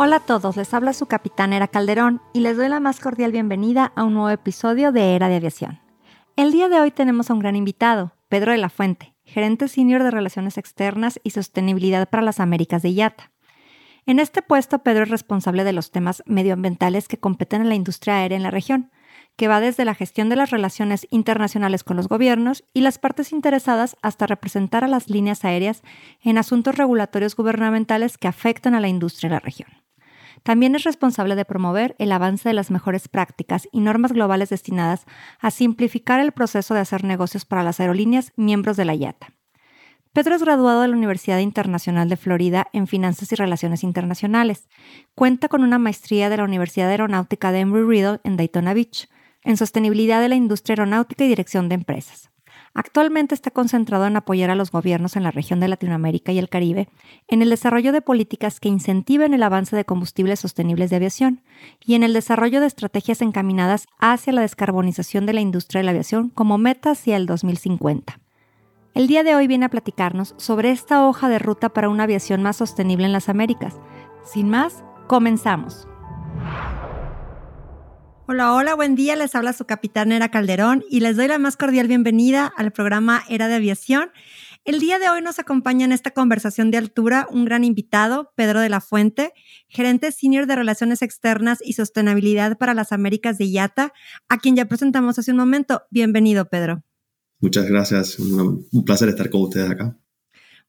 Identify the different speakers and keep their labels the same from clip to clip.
Speaker 1: Hola a todos, les habla su capitán Era Calderón y les doy la más cordial bienvenida a un nuevo episodio de Era de Aviación. El día de hoy tenemos a un gran invitado, Pedro de la Fuente, gerente senior de Relaciones Externas y Sostenibilidad para las Américas de IATA. En este puesto, Pedro es responsable de los temas medioambientales que competen en la industria aérea en la región, que va desde la gestión de las relaciones internacionales con los gobiernos y las partes interesadas hasta representar a las líneas aéreas en asuntos regulatorios gubernamentales que afectan a la industria en la región. También es responsable de promover el avance de las mejores prácticas y normas globales destinadas a simplificar el proceso de hacer negocios para las aerolíneas miembros de la IATA. Pedro es graduado de la Universidad Internacional de Florida en Finanzas y Relaciones Internacionales. Cuenta con una maestría de la Universidad Aeronáutica de Embry-Riddle en Daytona Beach, en sostenibilidad de la industria aeronáutica y dirección de empresas. Actualmente está concentrado en apoyar a los gobiernos en la región de Latinoamérica y el Caribe en el desarrollo de políticas que incentiven el avance de combustibles sostenibles de aviación y en el desarrollo de estrategias encaminadas hacia la descarbonización de la industria de la aviación como meta hacia el 2050. El día de hoy viene a platicarnos sobre esta hoja de ruta para una aviación más sostenible en las Américas. Sin más, comenzamos. Hola, hola, buen día. Les habla su capitán Era Calderón y les doy la más cordial bienvenida al programa Era de Aviación. El día de hoy nos acompaña en esta conversación de altura un gran invitado, Pedro de la Fuente, gerente senior de Relaciones Externas y Sostenibilidad para las Américas de IATA, a quien ya presentamos hace un momento. Bienvenido, Pedro.
Speaker 2: Muchas gracias. Un placer estar con ustedes acá.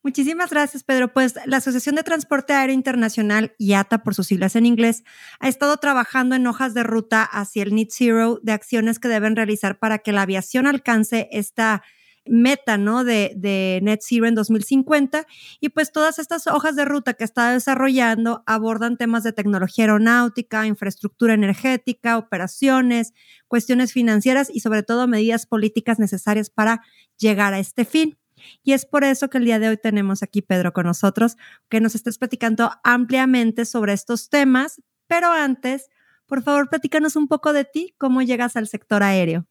Speaker 1: Muchísimas gracias, Pedro. Pues la Asociación de Transporte Aéreo Internacional, IATA por sus siglas en inglés, ha estado trabajando en hojas de ruta hacia el Net Zero de acciones que deben realizar para que la aviación alcance esta meta, ¿no? De, de, Net Zero en 2050. Y pues todas estas hojas de ruta que está desarrollando abordan temas de tecnología aeronáutica, infraestructura energética, operaciones, cuestiones financieras y sobre todo medidas políticas necesarias para llegar a este fin. Y es por eso que el día de hoy tenemos aquí Pedro con nosotros, que nos estés platicando ampliamente sobre estos temas. Pero antes, por favor, platícanos un poco de ti, cómo llegas al sector aéreo.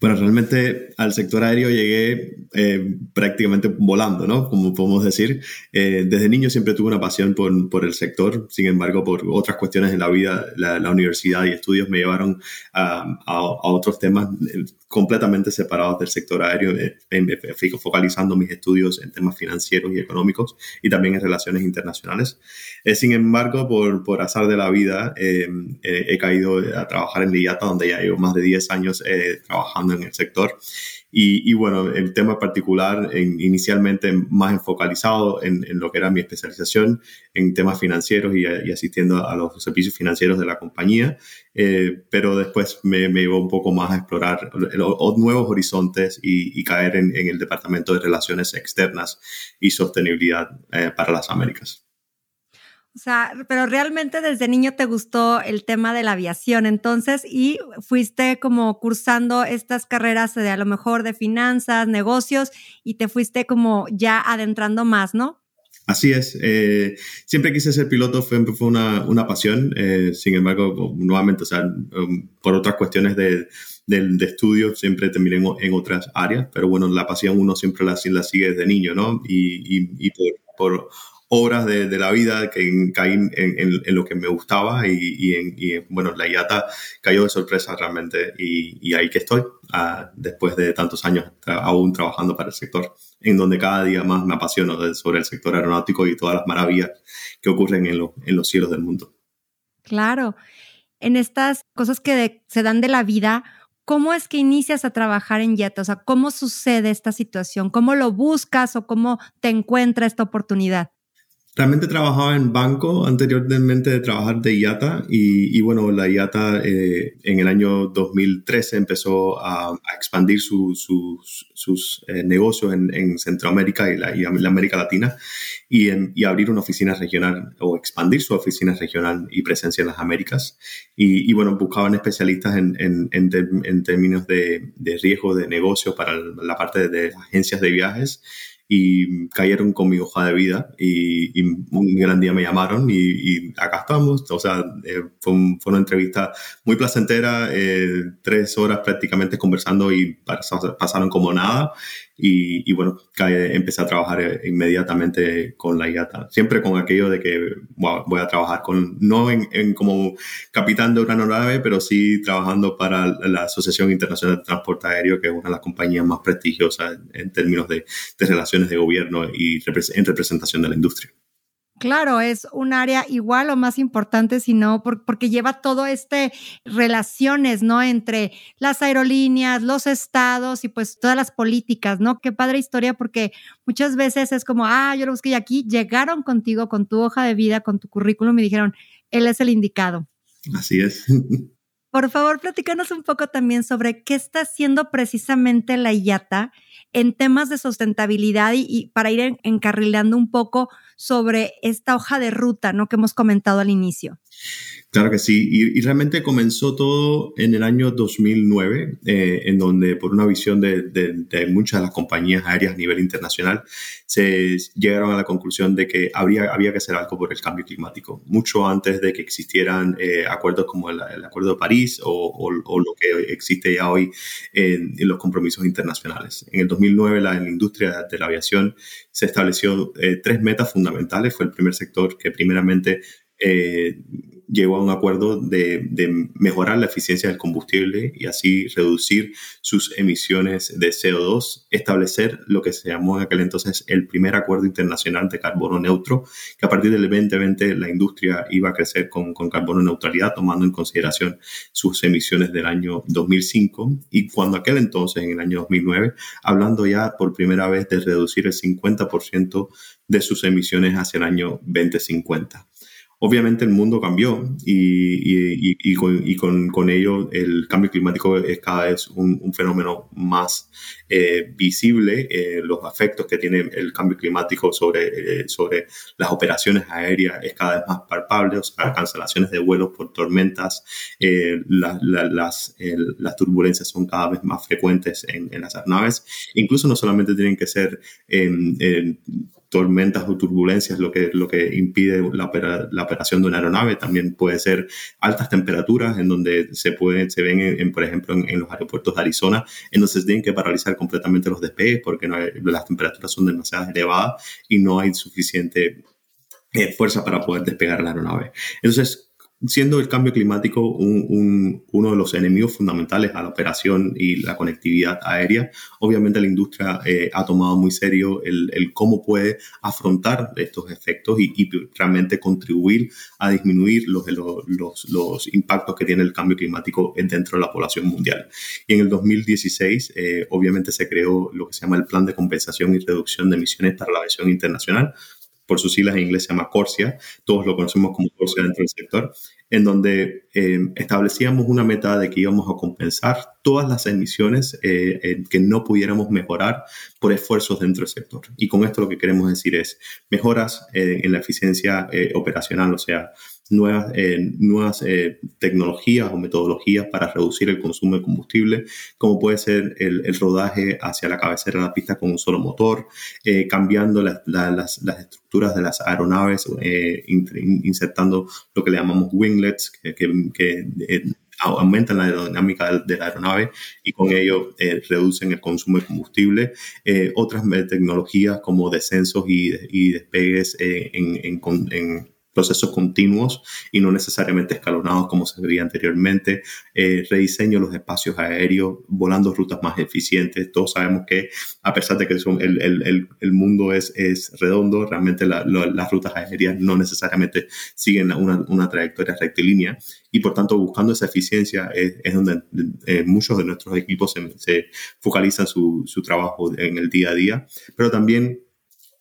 Speaker 2: Bueno, realmente al sector aéreo llegué eh, prácticamente volando, ¿no? Como podemos decir. Eh, desde niño siempre tuve una pasión por, por, el sector, sin embargo, por otras cuestiones en la vida, la, la universidad y estudios me llevaron a, a, a, otros temas eh, completamente separados del sector aéreo, me fui focalizando mis estudios en temas financieros y económicos y también en relaciones internacionales. sin embargo, por, por azar de la vida, he caído a trabajar en IATA, donde ya llevo más de 10 años trabajando en el sector. Y, bueno, el tema particular, en, inicialmente más enfocalizado en, lo que era mi especialización en temas financieros y, asistiendo a los servicios financieros de la compañía, eh, pero después me, me, llevó un poco más a explorar nuevos horizontes y, caer en, el Departamento de Relaciones Externas y Sostenibilidad eh, para las Américas.
Speaker 1: O sea, pero realmente desde niño te gustó el tema de la aviación, entonces, y fuiste como cursando estas carreras de a lo mejor de finanzas, negocios, y te fuiste como ya adentrando más, ¿no?
Speaker 2: Así es. Eh, siempre quise ser piloto, fue, fue una, una pasión. Eh, sin embargo, nuevamente, o sea, um, por otras cuestiones de, de, estudio, siempre terminé en, otras áreas. Pero bueno, la pasión uno siempre la, la sigue desde niño, ¿no? Y, y, y por, por obras de, de, la vida que caí en, en, lo que me gustaba y, y, en, y, bueno, la IATA cayó de sorpresa realmente y, y ahí que estoy, uh, después de tantos años aún trabajando para el sector, en donde cada día más me apasiono sobre el sector aeronáutico y todas las maravillas que ocurren en, lo, en los cielos del mundo.
Speaker 1: Claro, en estas cosas que se dan de la vida, ¿cómo es que inicias a trabajar en IATA? O sea, ¿cómo sucede esta situación? ¿Cómo lo buscas o cómo te encuentra esta oportunidad?
Speaker 2: Realmente trabajaba en banco anteriormente de trabajar de IATA y, bueno, la IATA eh, en el año 2013 empezó a, expandir sus eh, negocios en, Centroamérica y la, América Latina y, y, abrir una oficina regional o expandir su oficina regional y presencia en las Américas. Y, bueno, buscaban especialistas en, en, términos de, de, riesgo de negocio para la parte de agencias de viajes y cayeron con mi hoja de vida y, un gran día me llamaron y, acá estamos. O sea, eh, fue, una entrevista muy placentera, eh, tres horas prácticamente conversando y pasaron como nada y, bueno, empecé a trabajar eh, inmediatamente con la IATA. Siempre con aquello de que voy a trabajar con, no en, como capitán de una aeronave, pero sí trabajando para la Asociación Internacional de Transporte Aéreo, que es una de las compañías más prestigiosas en términos de, de relaciones de gobierno y en representación de la industria.
Speaker 1: Claro, es un área igual o más importante, sino porque lleva todo este relaciones, ¿no? Entre las aerolíneas, los estados y pues todas las políticas, ¿no? Qué padre historia porque muchas veces es como, ah, yo lo busqué aquí, llegaron contigo con tu hoja de vida, con tu currículum y dijeron, él es el indicado.
Speaker 2: Así es.
Speaker 1: Por favor, platícanos un poco también sobre qué está haciendo precisamente la IATA en temas de sustentabilidad y, para ir encarrilando un poco sobre esta hoja de ruta, ¿no? Que hemos comentado al inicio.
Speaker 2: Claro que sí, y, realmente comenzó todo en el año 2009, eh, en donde por una visión de, muchas de las compañías aéreas a nivel internacional, se llegaron a la conclusión de que habría, había que hacer algo por el cambio climático, mucho antes de que existieran eh, acuerdos como el, Acuerdo de París o, lo que existe ya hoy en, los compromisos internacionales. En el 2009, la, en la industria de la aviación se estableció eh, tres metas fundamentales. Fue el primer sector que primeramente eh, llegó a un acuerdo de, mejorar la eficiencia del combustible y así reducir sus emisiones de CO2, establecer lo que se llamó en aquel entonces el primer acuerdo internacional de carbono neutro, que a partir del 2020 la industria iba a crecer con, con carbono neutralidad, tomando en consideración sus emisiones del año 2005 y cuando aquel entonces, en el año 2009, hablando ya por primera vez de reducir el 50% de sus emisiones hacia el año 2050. Obviamente el mundo cambió y, y, con, con, con, ello el cambio climático es cada vez un, fenómeno más eh, visible, eh, los efectos que tiene el cambio climático sobre, eh, sobre las operaciones aéreas es cada vez más palpable, o sea, cancelaciones de vuelos por tormentas, las, las turbulencias son cada vez más frecuentes en, en las aeronaves, incluso no solamente tienen que ser tormentas o turbulencias lo que, lo que impide la, operación de una aeronave. También puede ser altas temperaturas en donde se, puede, se ven, en, por ejemplo, en, los aeropuertos de Arizona, en se tienen que paralizar completamente los despegues porque las temperaturas son demasiado elevadas y no hay suficiente eh, fuerza para poder despegar la aeronave. Entonces, siendo el cambio climático uno de los enemigos fundamentales a la operación y la conectividad aérea, obviamente la industria eh, ha tomado muy serio el, cómo puede afrontar estos efectos y, realmente contribuir a disminuir los, los, impactos que tiene el cambio climático dentro de la población mundial. Y en el 2016, eh, obviamente se creó lo que se llama el Plan de Compensación y Reducción de Emisiones para la Aviación Internacional, por sus siglas en inglés se llama Corsia, todos lo conocemos como Corsia dentro del sector, en donde eh, establecíamos una meta de que íbamos a compensar todas las emisiones eh, que no pudiéramos mejorar por esfuerzos dentro del sector. Y con esto lo que queremos decir es mejoras eh, en la eficiencia operacional, o sea, nuevas, eh, nuevas eh, tecnologías o metodologías para reducir el consumo de combustible, como puede ser el, rodaje hacia la cabecera de la pista con un solo motor, eh, cambiando las, las, estructuras de las aeronaves, insertando lo que le llamamos winglets, que, que, aumentan la aerodinámica de la aeronave y con ello reducen el consumo de combustible. otras tecnologías como descensos y, y despegues en, en, en procesos continuos y no necesariamente escalonados como se veía anteriormente, eh, rediseño los espacios aéreos, volando rutas más eficientes. Todos sabemos que a pesar de que el, el, el, mundo es, es redondo, realmente las rutas aéreas no necesariamente siguen una, una, trayectoria rectilínea y por tanto buscando esa eficiencia es, es donde eh, muchos de nuestros equipos se, se focalizan su, su trabajo en el día a día, pero también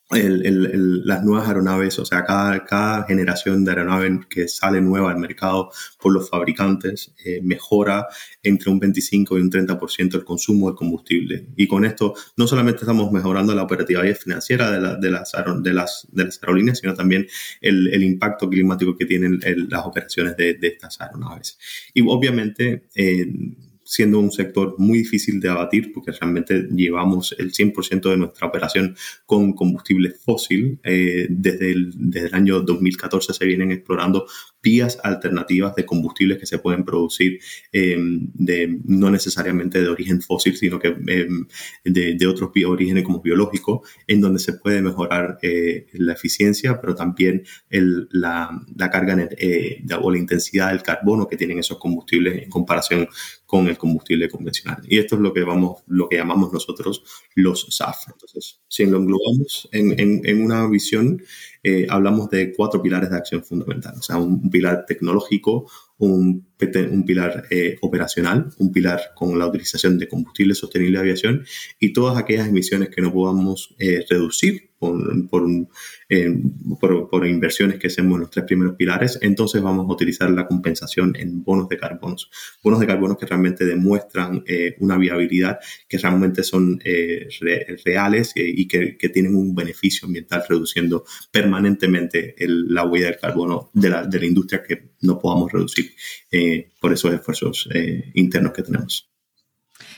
Speaker 2: las nuevas aeronaves, o sea, cada, cada, generación de aeronave que sale nueva al mercado por los fabricantes eh, mejora entre un 25 y un 30% el consumo de combustible. Y con esto no solamente estamos mejorando la operatividad financiera de, de, las, de, las, de las aerolíneas, sino también el, el impacto climático que tienen las operaciones de, estas aeronaves. Y obviamente... Eh, siendo un sector muy difícil de abatir porque realmente llevamos el 100% de nuestra operación con combustible fósil. Eh, desde, el, desde el año 2014 se vienen explorando vías alternativas de combustibles que se pueden producir em, de, no necesariamente de origen fósil, sino que em, de, de, otros orígenes como biológico, en donde se puede mejorar eh, la eficiencia, pero también la, la, carga eh, o la intensidad del carbono que tienen esos combustibles en comparación con el combustible convencional. Y esto es lo que, vamos, lo que llamamos nosotros los SAF. Entonces, si lo englobamos en, en, una visión, eh, hablamos de cuatro pilares de acción fundamental. O sea, un, pilar tecnológico, un, un pilar eh, operacional, un pilar con la utilización de combustible sostenible de aviación y todas aquellas emisiones que no podamos eh, reducir por, por, por, por, inversiones que hacemos en los tres primeros pilares, entonces vamos a utilizar la compensación en bonos de carbonos. Bonos de carbonos que realmente demuestran eh, una viabilidad, que realmente son eh, reales eh, y que, que, tienen un beneficio ambiental reduciendo permanentemente el, la huella del carbono de la, de la industria que no podamos reducir por esos esfuerzos internos que tenemos.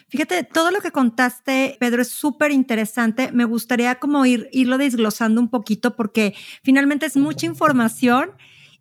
Speaker 1: Fíjate, todo lo que contaste, Pedro, es súper interesante. Me gustaría como ir, irlo desglosando un poquito porque finalmente es mucha información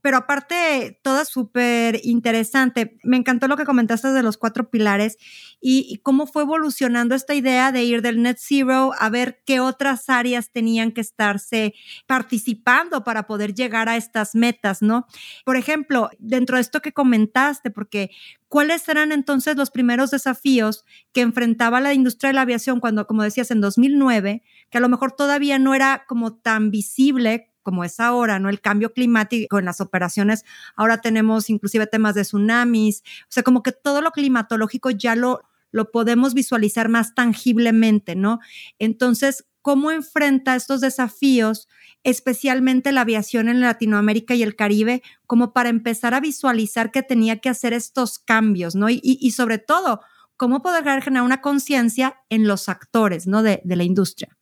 Speaker 1: pero aparte, toda súper interesante. Me encantó lo que comentaste de los cuatro pilares y, cómo fue evolucionando esta idea de ir del net zero a ver qué otras áreas tenían que estarse participando para poder llegar a estas metas, ¿no? Por ejemplo, dentro de esto que comentaste, porque ¿cuáles eran entonces los primeros desafíos que enfrentaba la industria de la aviación cuando, como decías, en 2009, que a lo mejor todavía no era como tan visible como es ahora, ¿no? El cambio climático en las operaciones, ahora tenemos inclusive temas de tsunamis, o sea, como que todo lo climatológico ya lo, lo podemos visualizar más tangiblemente, ¿no? Entonces, ¿cómo enfrenta estos desafíos, especialmente la aviación en Latinoamérica y el Caribe, como para empezar a visualizar que tenía que hacer estos cambios, ¿no? Y, y, sobre todo, cómo poder generar una conciencia en los actores, ¿no? De, de la industria.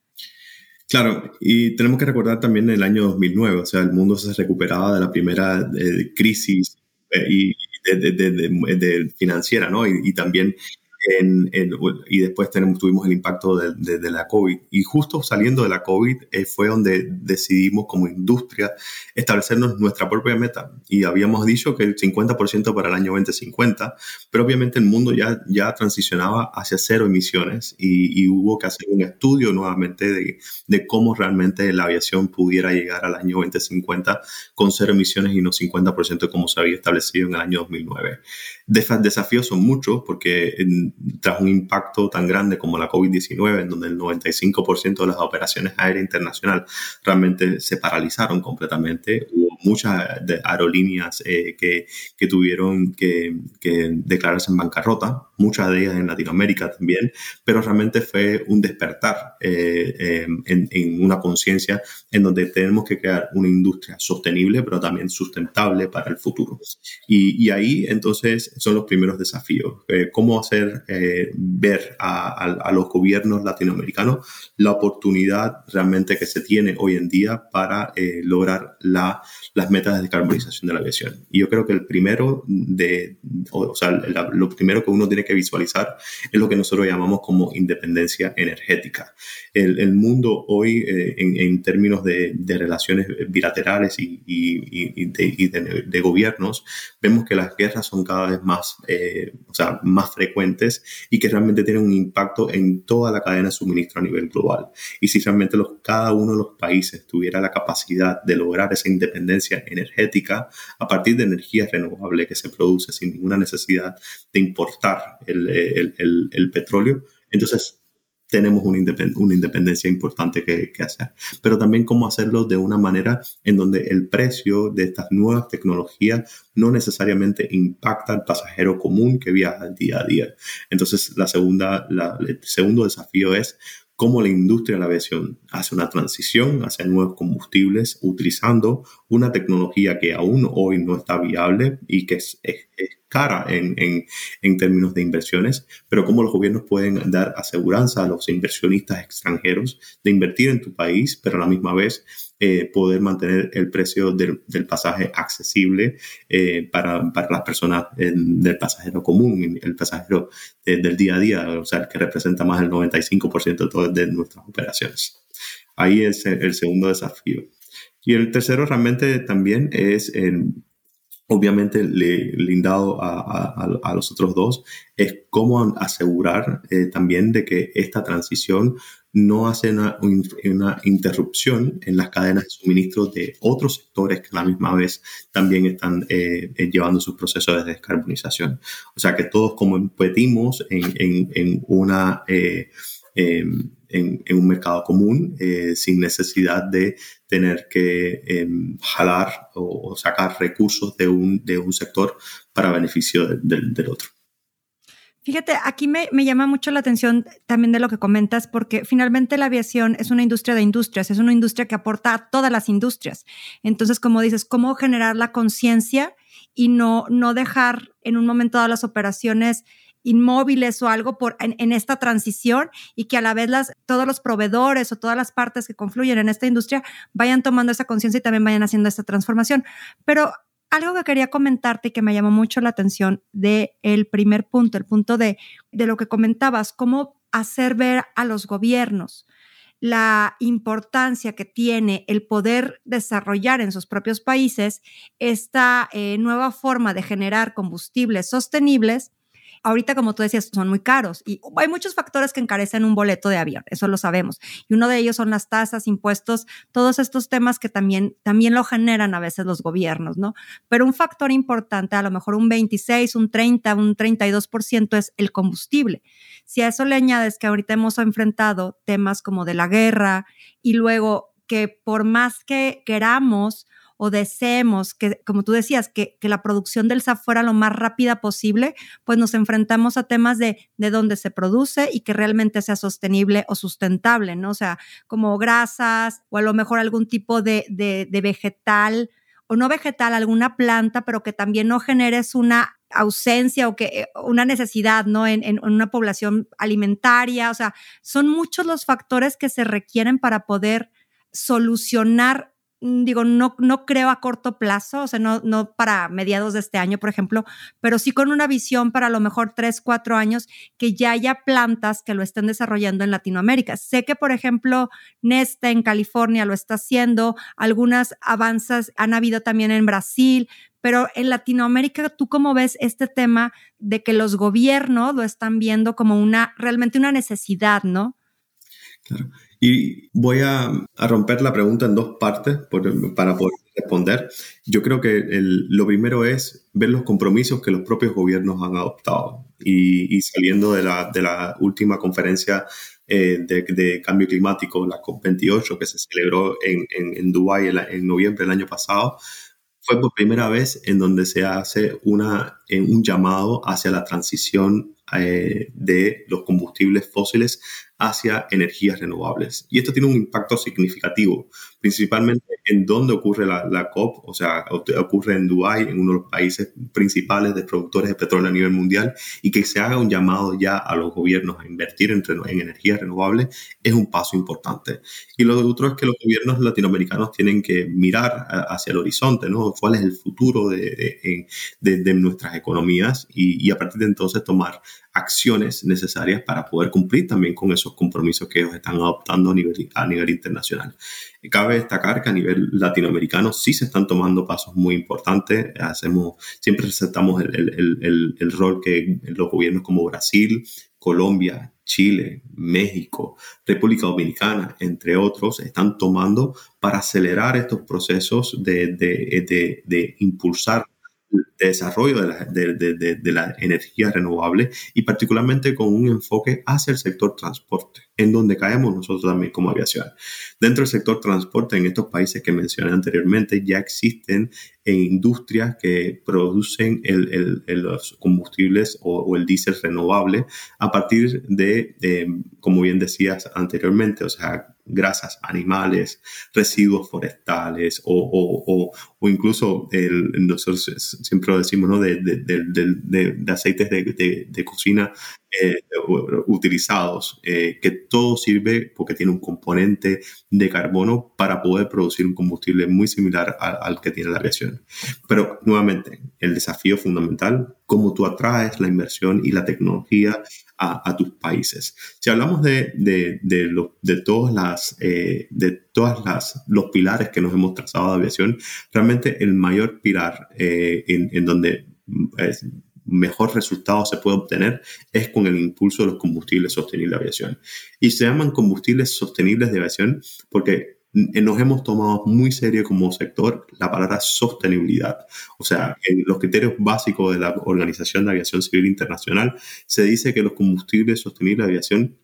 Speaker 2: Claro, y tenemos que recordar también el año 2009, o sea, el mundo se recuperaba de la primera eh, crisis eh, y de, financiera, ¿no? y también y después tenemos, tuvimos el impacto de, de, la COVID. Y justo saliendo de la COVID eh, fue donde decidimos como industria establecernos nuestra propia meta. Y habíamos dicho que el 50% para el año 2050, pero obviamente el mundo ya, ya transicionaba hacia cero emisiones y, y hubo que hacer un estudio nuevamente de, de, cómo realmente la aviación pudiera llegar al año 2050 con cero emisiones y no 50% como se había establecido en el año 2009. Desafíos son muchos porque tras un impacto tan grande como la COVID-19, en donde el 95% de las operaciones aéreas internacionales realmente se paralizaron completamente, hubo muchas aerolíneas eh, que, que, tuvieron que, que, declararse en bancarrota, muchas de ellas en Latinoamérica también, pero realmente fue un despertar eh, em, en, en, una conciencia en donde tenemos que crear una industria sostenible, pero también sustentable para el futuro. Y, y ahí entonces son los primeros desafíos. Eh, ¿Cómo hacer eh, ver a, a, a, los gobiernos latinoamericanos la oportunidad realmente que se tiene hoy en día para eh, lograr la, las metas de descarbonización de la aviación? Y yo creo que el primero de, o, o sea, la, lo primero que uno tiene que visualizar es lo que nosotros llamamos como independencia energética. El, el mundo hoy, eh, en, en, términos de, de, relaciones bilaterales y, y, y, de, y de, de, gobiernos, vemos que las guerras son cada vez más, eh, o sea, más frecuentes y que realmente tienen un impacto en toda la cadena de suministro a nivel global. Y si realmente cada uno de los países tuviera la capacidad de lograr esa independencia energética a partir de energía renovable que se produce sin ninguna necesidad de importar el, el petróleo, entonces tenemos una, independencia importante que, que, hacer. Pero también cómo hacerlo de una manera en donde el precio de estas nuevas tecnologías no necesariamente impacta al pasajero común que viaja día a día. Entonces, la segunda, la, el segundo desafío es cómo la industria de la aviación hace una transición hacia nuevos combustibles utilizando una tecnología que aún hoy no está viable y que es, cara en, en, términos de inversiones, pero cómo los gobiernos pueden dar aseguranza a los inversionistas extranjeros de invertir en tu país, pero a la misma vez eh, poder mantener el precio del, pasaje accesible eh, para, para, las personas del pasajero común, el pasajero del día a día, o sea, que representa más del 95% de, de nuestras operaciones. Ahí es el, segundo desafío. Y el tercero realmente también es el, obviamente le, lindado a, a, los otros dos, es cómo asegurar eh, también de que esta transición no hace una, una, interrupción en las cadenas de suministro de otros sectores que a la misma vez también están eh, eh, llevando sus procesos de descarbonización. O sea que todos competimos en, en, en una... Eh, em, en, en, un mercado común sin necesidad de tener que em, jalar o, sacar recursos de un, de un sector para beneficio del otro.
Speaker 1: Fíjate, aquí me, llama mucho la atención también de lo que comentas, porque finalmente la aviación es una industria de industrias, es una industria que aporta a todas las industrias. Entonces, como dices, ¿cómo generar la conciencia y no, no dejar en un momento dado las operaciones inmóviles o algo por, en, esta transición y que a la vez las, todos los proveedores o todas las partes que confluyen en esta industria vayan tomando esa conciencia y también vayan haciendo esta transformación. Pero algo que quería comentarte y que me llamó mucho la atención de el primer punto, el punto de, de lo que comentabas, cómo hacer ver a los gobiernos la importancia que tiene el poder desarrollar en sus propios países esta eh, nueva forma de generar combustibles sostenibles ahorita, como tú decías, son muy caros y hay muchos factores que encarecen un boleto de avión, eso lo sabemos. Y uno de ellos son las tasas, impuestos, todos estos temas que también, también lo generan a veces los gobiernos, ¿no? Pero un factor importante, a lo mejor un 26, un 30, un 32% es el combustible. Si a eso le añades que ahorita hemos enfrentado temas como de la guerra y luego que por más que queramos, o deseemos que, como tú decías, que, que, la producción del SAF fuera lo más rápida posible, pues nos enfrentamos a temas de, de dónde se produce y que realmente sea sostenible o sustentable, ¿no? O sea, como grasas o a lo mejor algún tipo de, de, vegetal o no vegetal, alguna planta, pero que también no generes una ausencia o que eh, una necesidad, ¿no? En, en, una población alimentaria, o sea, son muchos los factores que se requieren para poder solucionar digo, no, no creo a corto plazo, o sea, no, no para mediados de este año, por ejemplo, pero sí con una visión para a lo mejor tres, cuatro años que ya haya plantas que lo estén desarrollando en Latinoamérica. Sé que, por ejemplo, Neste en California lo está haciendo, algunas avanzas han habido también en Brasil, pero en Latinoamérica, ¿tú cómo ves este tema de que los gobiernos lo están viendo como una, realmente una necesidad, ¿no?
Speaker 2: Claro. Y voy a, romper la pregunta en dos partes para poder responder. Yo creo que lo primero es ver los compromisos que los propios gobiernos han adoptado. Y, saliendo de la, de la, última conferencia eh, de, cambio climático, la COP28, que se celebró en, en, en Dubái en, noviembre del año pasado, fue por primera vez en donde se hace una, un llamado hacia la transición eh, de los combustibles fósiles hacia energías renovables. Y esto tiene un impacto significativo, principalmente en dónde ocurre la, COP, o sea, ocurre en Dubái, en uno de los países principales de productores de petróleo a nivel mundial, y que se haga un llamado ya a los gobiernos a invertir en, en energías renovables es un paso importante. Y lo otro es que los gobiernos latinoamericanos tienen que mirar hacia el horizonte, ¿no? ¿Cuál es el futuro de, de, nuestras economías? Y a partir de entonces tomar acciones necesarias para poder cumplir también con esos compromisos que ellos están adoptando a nivel, internacional. Cabe destacar que a nivel latinoamericano sí se están tomando pasos muy importantes. Hacemos, siempre resaltamos el, el, el, rol que los gobiernos como Brasil, Colombia, Chile, México, República Dominicana, entre otros, están tomando para acelerar estos procesos de, de, de, de impulsar desarrollo de la, de, la, energía renovable y particularmente con un enfoque hacia el sector transporte, en donde caemos nosotros también como aviación. Dentro del sector transporte, en estos países que mencioné anteriormente, ya existen industrias que producen el, los combustibles o, el diésel renovable a partir de, eh, como bien decías anteriormente, o sea, grasas animales, residuos forestales o, incluso nosotros siempre lo decimos, ¿no? de, de, aceites de, cocina eh, utilizados, eh, que todo sirve porque tiene un componente de carbono para poder producir un combustible muy similar al que tiene la aviación. Pero nuevamente, el desafío fundamental, cómo tú atraes la inversión y la tecnología a, tus países. Si hablamos de, de, de, todas las, eh, de todas las, los pilares que nos hemos trazado de aviación, realmente el mayor pilar eh, en, en, donde es, mejor resultado se puede obtener es con el impulso de los combustibles sostenibles de aviación. Y se llaman combustibles sostenibles de aviación porque nos hemos tomado muy serio como sector la palabra sostenibilidad. O sea, en los criterios básicos de la Organización de Aviación Civil Internacional se dice que los combustibles sostenibles de aviación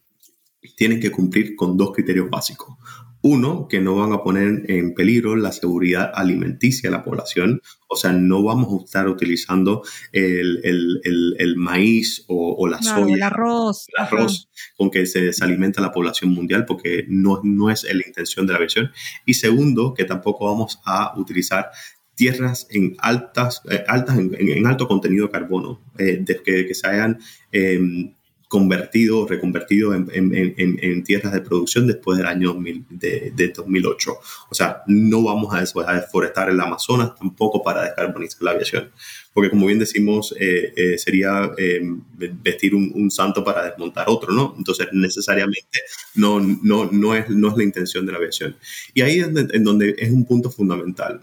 Speaker 2: tienen que cumplir con dos criterios básicos. Uno, que no van a poner en peligro la seguridad alimenticia de la población, o sea, no vamos a estar utilizando el, maíz o, la soya,
Speaker 1: el arroz,
Speaker 2: el arroz con que se desalimenta la población mundial, porque no, no es la intención de la versión. Y segundo, que tampoco vamos a utilizar tierras en altas, eh, altas en, alto contenido de carbono, eh, que, que, se hayan em, convertido, reconvertido en, tierras de producción después del año de, de, 2008. O sea, no vamos a deforestar el Amazonas tampoco para descarbonizar la aviación porque como bien decimos, eh, eh, sería eh, vestir un, santo para desmontar otro, ¿no? Entonces, necesariamente no, no, no, es, no es la intención de la aviación. Y ahí es en donde es un punto fundamental,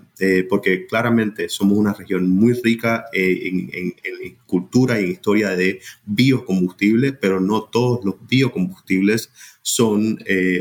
Speaker 2: porque claramente somos una región muy rica en, en, cultura y en historia de biocombustibles, pero no todos los biocombustibles son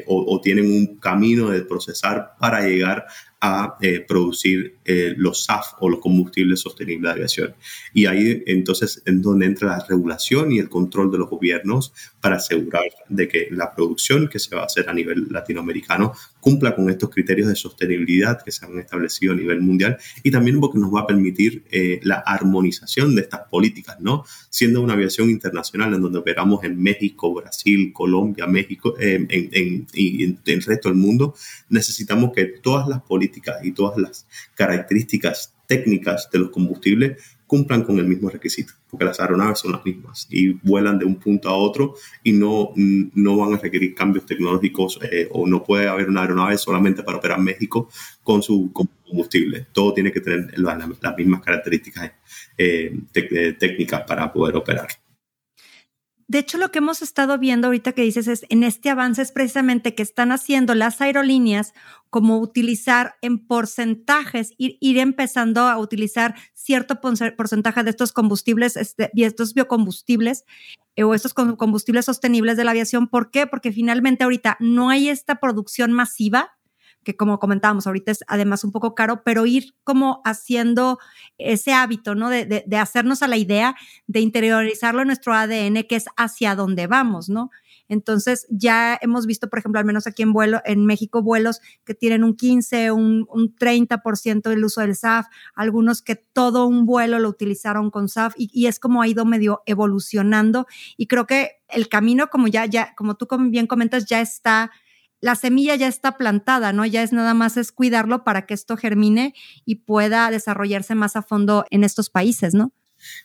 Speaker 2: o, tienen un camino de procesar para llegar a eh, producir eh, los SAF o los combustibles sostenibles de aviación. Y ahí entonces es donde entra la regulación y el control de los gobiernos para asegurar de que la producción que se va a hacer a nivel latinoamericano cumpla con estos criterios de sostenibilidad que se han establecido a nivel mundial y también porque nos va a permitir eh, la armonización de estas políticas, ¿no? Siendo una aviación internacional en donde operamos en México, Brasil, Colombia, México y en el resto del mundo, necesitamos que todas las políticas y todas las características técnicas de los combustibles cumplan con el mismo requisito, porque las aeronaves son las mismas y vuelan de un punto a otro y no, no van a requerir cambios tecnológicos eh, o no puede haber una aeronave solamente para operar México con su combustible. Todo tiene que tener las, mismas características eh, técnicas para poder operar.
Speaker 1: De hecho, lo que hemos estado viendo ahorita que dices es en este avance es precisamente que están haciendo las aerolíneas como utilizar en porcentajes, ir, ir empezando a utilizar cierto porcentaje de estos combustibles este, y estos biocombustibles eh, o estos combustibles sostenibles de la aviación. ¿Por qué? Porque finalmente ahorita no hay esta producción masiva que como comentábamos ahorita es además un poco caro, pero ir como haciendo ese hábito, ¿no? De, de, hacernos a la idea de interiorizarlo en nuestro ADN, que es hacia dónde vamos, ¿no? Entonces ya hemos visto, por ejemplo, al menos aquí en vuelo, en México, vuelos que tienen un 15, un, un 30% del uso del SAF, algunos que todo un vuelo lo utilizaron con SAF y, y, es como ha ido medio evolucionando y creo que el camino, como ya, ya, como tú bien comentas, ya está la semilla ya está plantada, ¿no? Ya es nada más es cuidarlo para que esto germine y pueda desarrollarse más a fondo en estos países, ¿no?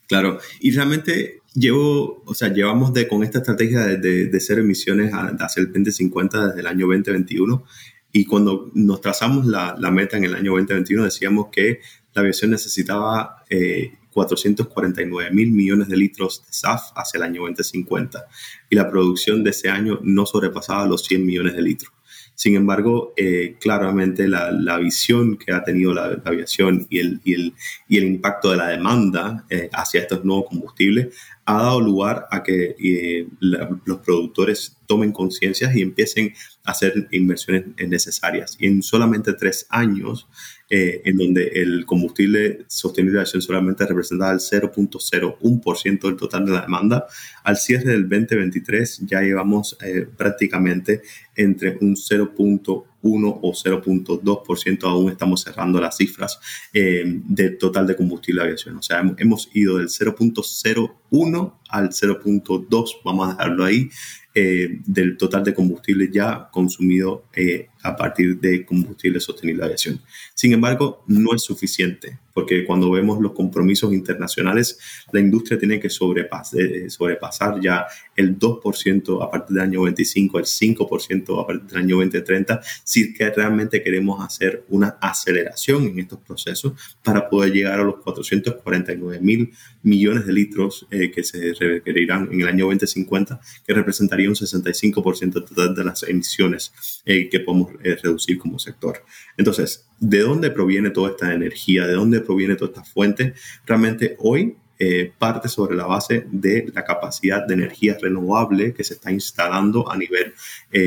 Speaker 2: Claro, y realmente llevo, o sea, llevamos de, con esta estrategia de, de, cero emisiones a, hacia el 2050 desde el año 2021 y cuando nos trazamos la, la, meta en el año 2021 decíamos que la aviación necesitaba eh, 449 mil millones de litros de SAF hacia el año 2050 y la producción de ese año no sobrepasaba los 100 millones de litros. Sin embargo, eh, claramente la, la, visión que ha tenido la, aviación y el, y, el, y el, impacto de la demanda eh, hacia estos nuevos combustibles ha dado lugar a que eh, los productores tomen conciencia y empiecen a hacer inversiones necesarias. Y en solamente tres años, eh, en donde el combustible sostenible de acción solamente representaba el 0.01% del total de la demanda, al cierre del 2023 ya llevamos eh, prácticamente entre un 0.1 o 0.2%, aún estamos cerrando las cifras eh, del total de combustible de aviación. O sea, hemos ido del 0.01 al 0.2, vamos a dejarlo ahí, eh, del total de combustible ya consumido eh, a partir de combustible sostenible de aviación. Sin embargo, no es suficiente, porque cuando vemos los compromisos internacionales, la industria tiene que sobrepasar, eh, sobrepasar ya el 2% a partir del año 25, el 5% a partir del año 2030, si que realmente queremos hacer una aceleración en estos procesos para poder llegar a los 449 mil millones de litros que se requerirán en el año 2050, que representaría un 65% total de las emisiones eh, que podemos eh, reducir como sector. Entonces, ¿de dónde proviene toda esta energía? ¿De dónde proviene toda esta fuente? Realmente hoy eh, parte sobre la base de la capacidad de energía renovable que se está instalando a nivel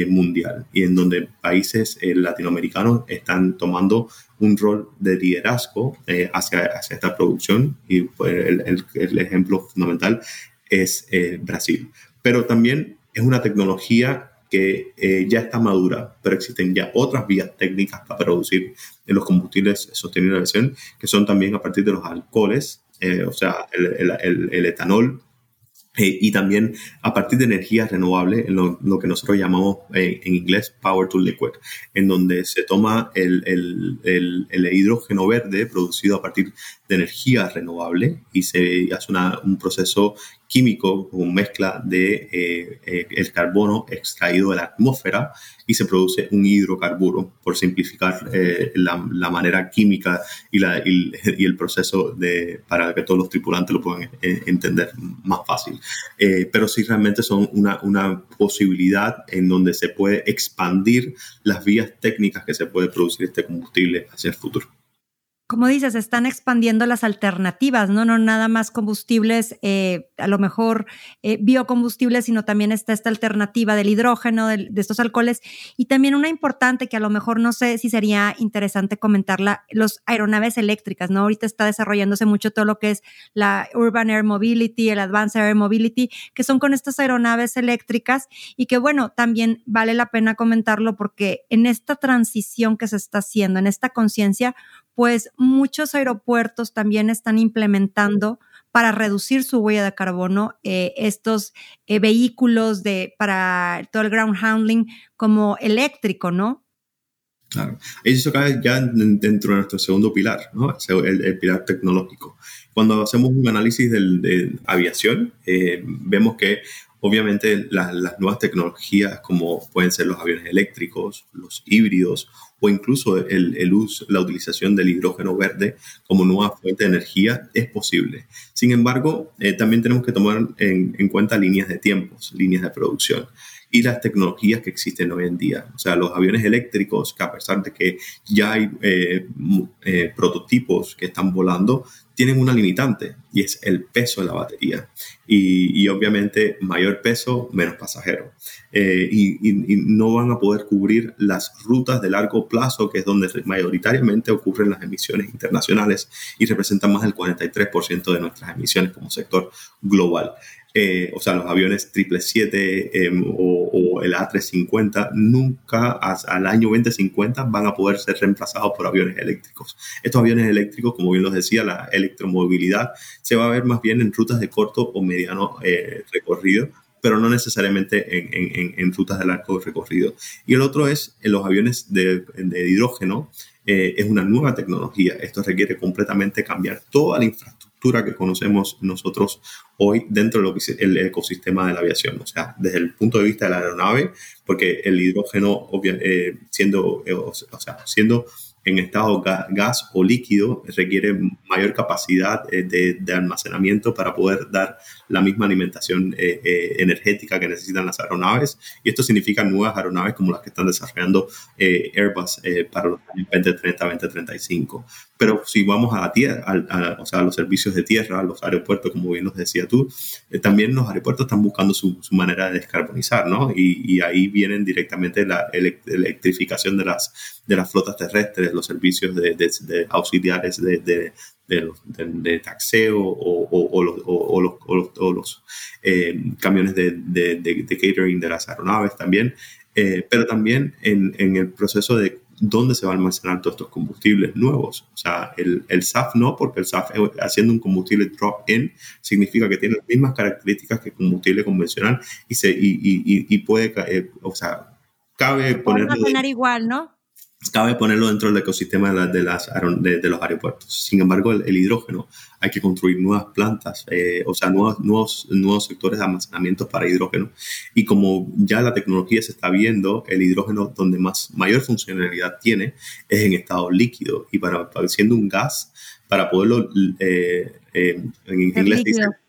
Speaker 2: mundial y en donde países latinoamericanos están tomando un rol de liderazgo hacia, hacia, esta producción y pues, el, el, ejemplo fundamental es Brasil. Pero también es una tecnología que eh, ya está madura, pero existen ya otras vías técnicas para producir los combustibles sostenibles que son también a partir de los alcoholes, eh, o sea, el, etanol, eh, y también a partir de energía renovable, lo, lo que nosotros llamamos en inglés power to liquid, en donde se toma el, el, hidrógeno verde producido a partir de energía renovable y se hace una, un proceso químico con mezcla de eh, eh, el carbono extraído de la atmósfera y se produce un hidrocarburo, por simplificar eh, la, la, manera química y, la, y, el proceso de, para que todos los tripulantes lo puedan entender más fácil. pero sí realmente son una, una posibilidad en donde se puede expandir las vías técnicas que se puede producir este combustible hacia el futuro
Speaker 1: como dices, están expandiendo las alternativas, ¿no? No nada más combustibles, eh, a lo mejor eh, biocombustibles, sino también está esta alternativa del hidrógeno, de, estos alcoholes. Y también una importante que a lo mejor no sé si sería interesante comentarla, los aeronaves eléctricas, ¿no? Ahorita está desarrollándose mucho todo lo que es la Urban Air Mobility, el Advanced Air Mobility, que son con estas aeronaves eléctricas y que, bueno, también vale la pena comentarlo porque en esta transición que se está haciendo, en esta conciencia, pues muchos aeropuertos también están implementando para reducir su huella de carbono eh, estos eh, vehículos de, para todo el ground handling como eléctrico, ¿no?
Speaker 2: Claro. Eso cae ya dentro de nuestro segundo pilar, ¿no? El, pilar tecnológico. Cuando hacemos un análisis de aviación, eh, vemos que obviamente las nuevas tecnologías como pueden ser los aviones eléctricos, los híbridos o incluso el, la utilización del hidrógeno verde como nueva fuente de energía es posible. Sin embargo, eh, también tenemos que tomar en, cuenta líneas de tiempos, líneas de producción y las tecnologías que existen hoy en día. O sea, los aviones eléctricos, que a pesar de que ya hay eh, eh, prototipos que están volando, tienen una limitante y es el peso de la batería. Y, obviamente mayor peso, menos pasajeros. Eh, y, no van a poder cubrir las rutas de largo plazo, que es donde mayoritariamente ocurren las emisiones internacionales y representan más del 43% de nuestras emisiones como sector global. Eh, o sea, los aviones 777 em, o, el A350 nunca al año 2050 van a poder ser reemplazados por aviones eléctricos. Estos aviones eléctricos, como bien los decía, la electromovilidad se va a ver más bien en rutas de corto o mediano eh, recorrido, pero no necesariamente en, rutas de largo recorrido. Y el otro es en los aviones de, hidrógeno, eh, es una nueva tecnología. Esto requiere completamente cambiar toda la infraestructura que conocemos nosotros hoy dentro de ecosistema de la aviación. O sea, desde el punto de vista de la aeronave, porque el hidrógeno, eh, siendo, eh, o sea, siendo en estado gas o líquido requiere mayor capacidad eh, de, almacenamiento para poder dar la misma alimentación eh, eh, energética que necesitan las aeronaves. Y esto significa nuevas aeronaves como las que están desarrollando Airbus para los años 2030, 2035. Pero si vamos a la tierra, o sea, a los servicios de tierra, a los aeropuertos, como bien nos decía tú, también los aeropuertos están buscando su, manera de descarbonizar, ¿no? Y, ahí vienen directamente la electrificación de las, de las flotas terrestres, los servicios de, auxiliares de, de, taxeo o, los, eh, camiones de, catering de las aeronaves también, eh, pero también en, en, el proceso de dónde se va a almacenar todos estos combustibles nuevos. O sea, el, el SAF no, porque el SAF eh, haciendo un combustible drop-in significa que tiene las mismas características que el combustible convencional y, se, y, y, y puede, o sea, cabe ponerlo...
Speaker 1: igual, ¿no?
Speaker 2: Cabe ponerlo dentro del ecosistema de, las, de, los aeropuertos. Sin embargo, el, hidrógeno, hay que construir nuevas plantas, eh, o sea, nuevos, nuevos, nuevos sectores de almacenamiento para hidrógeno. Y como ya la tecnología se está viendo, el hidrógeno donde más mayor funcionalidad tiene es en estado líquido. Y para, siendo un gas, para poderlo, eh, eh, en inglés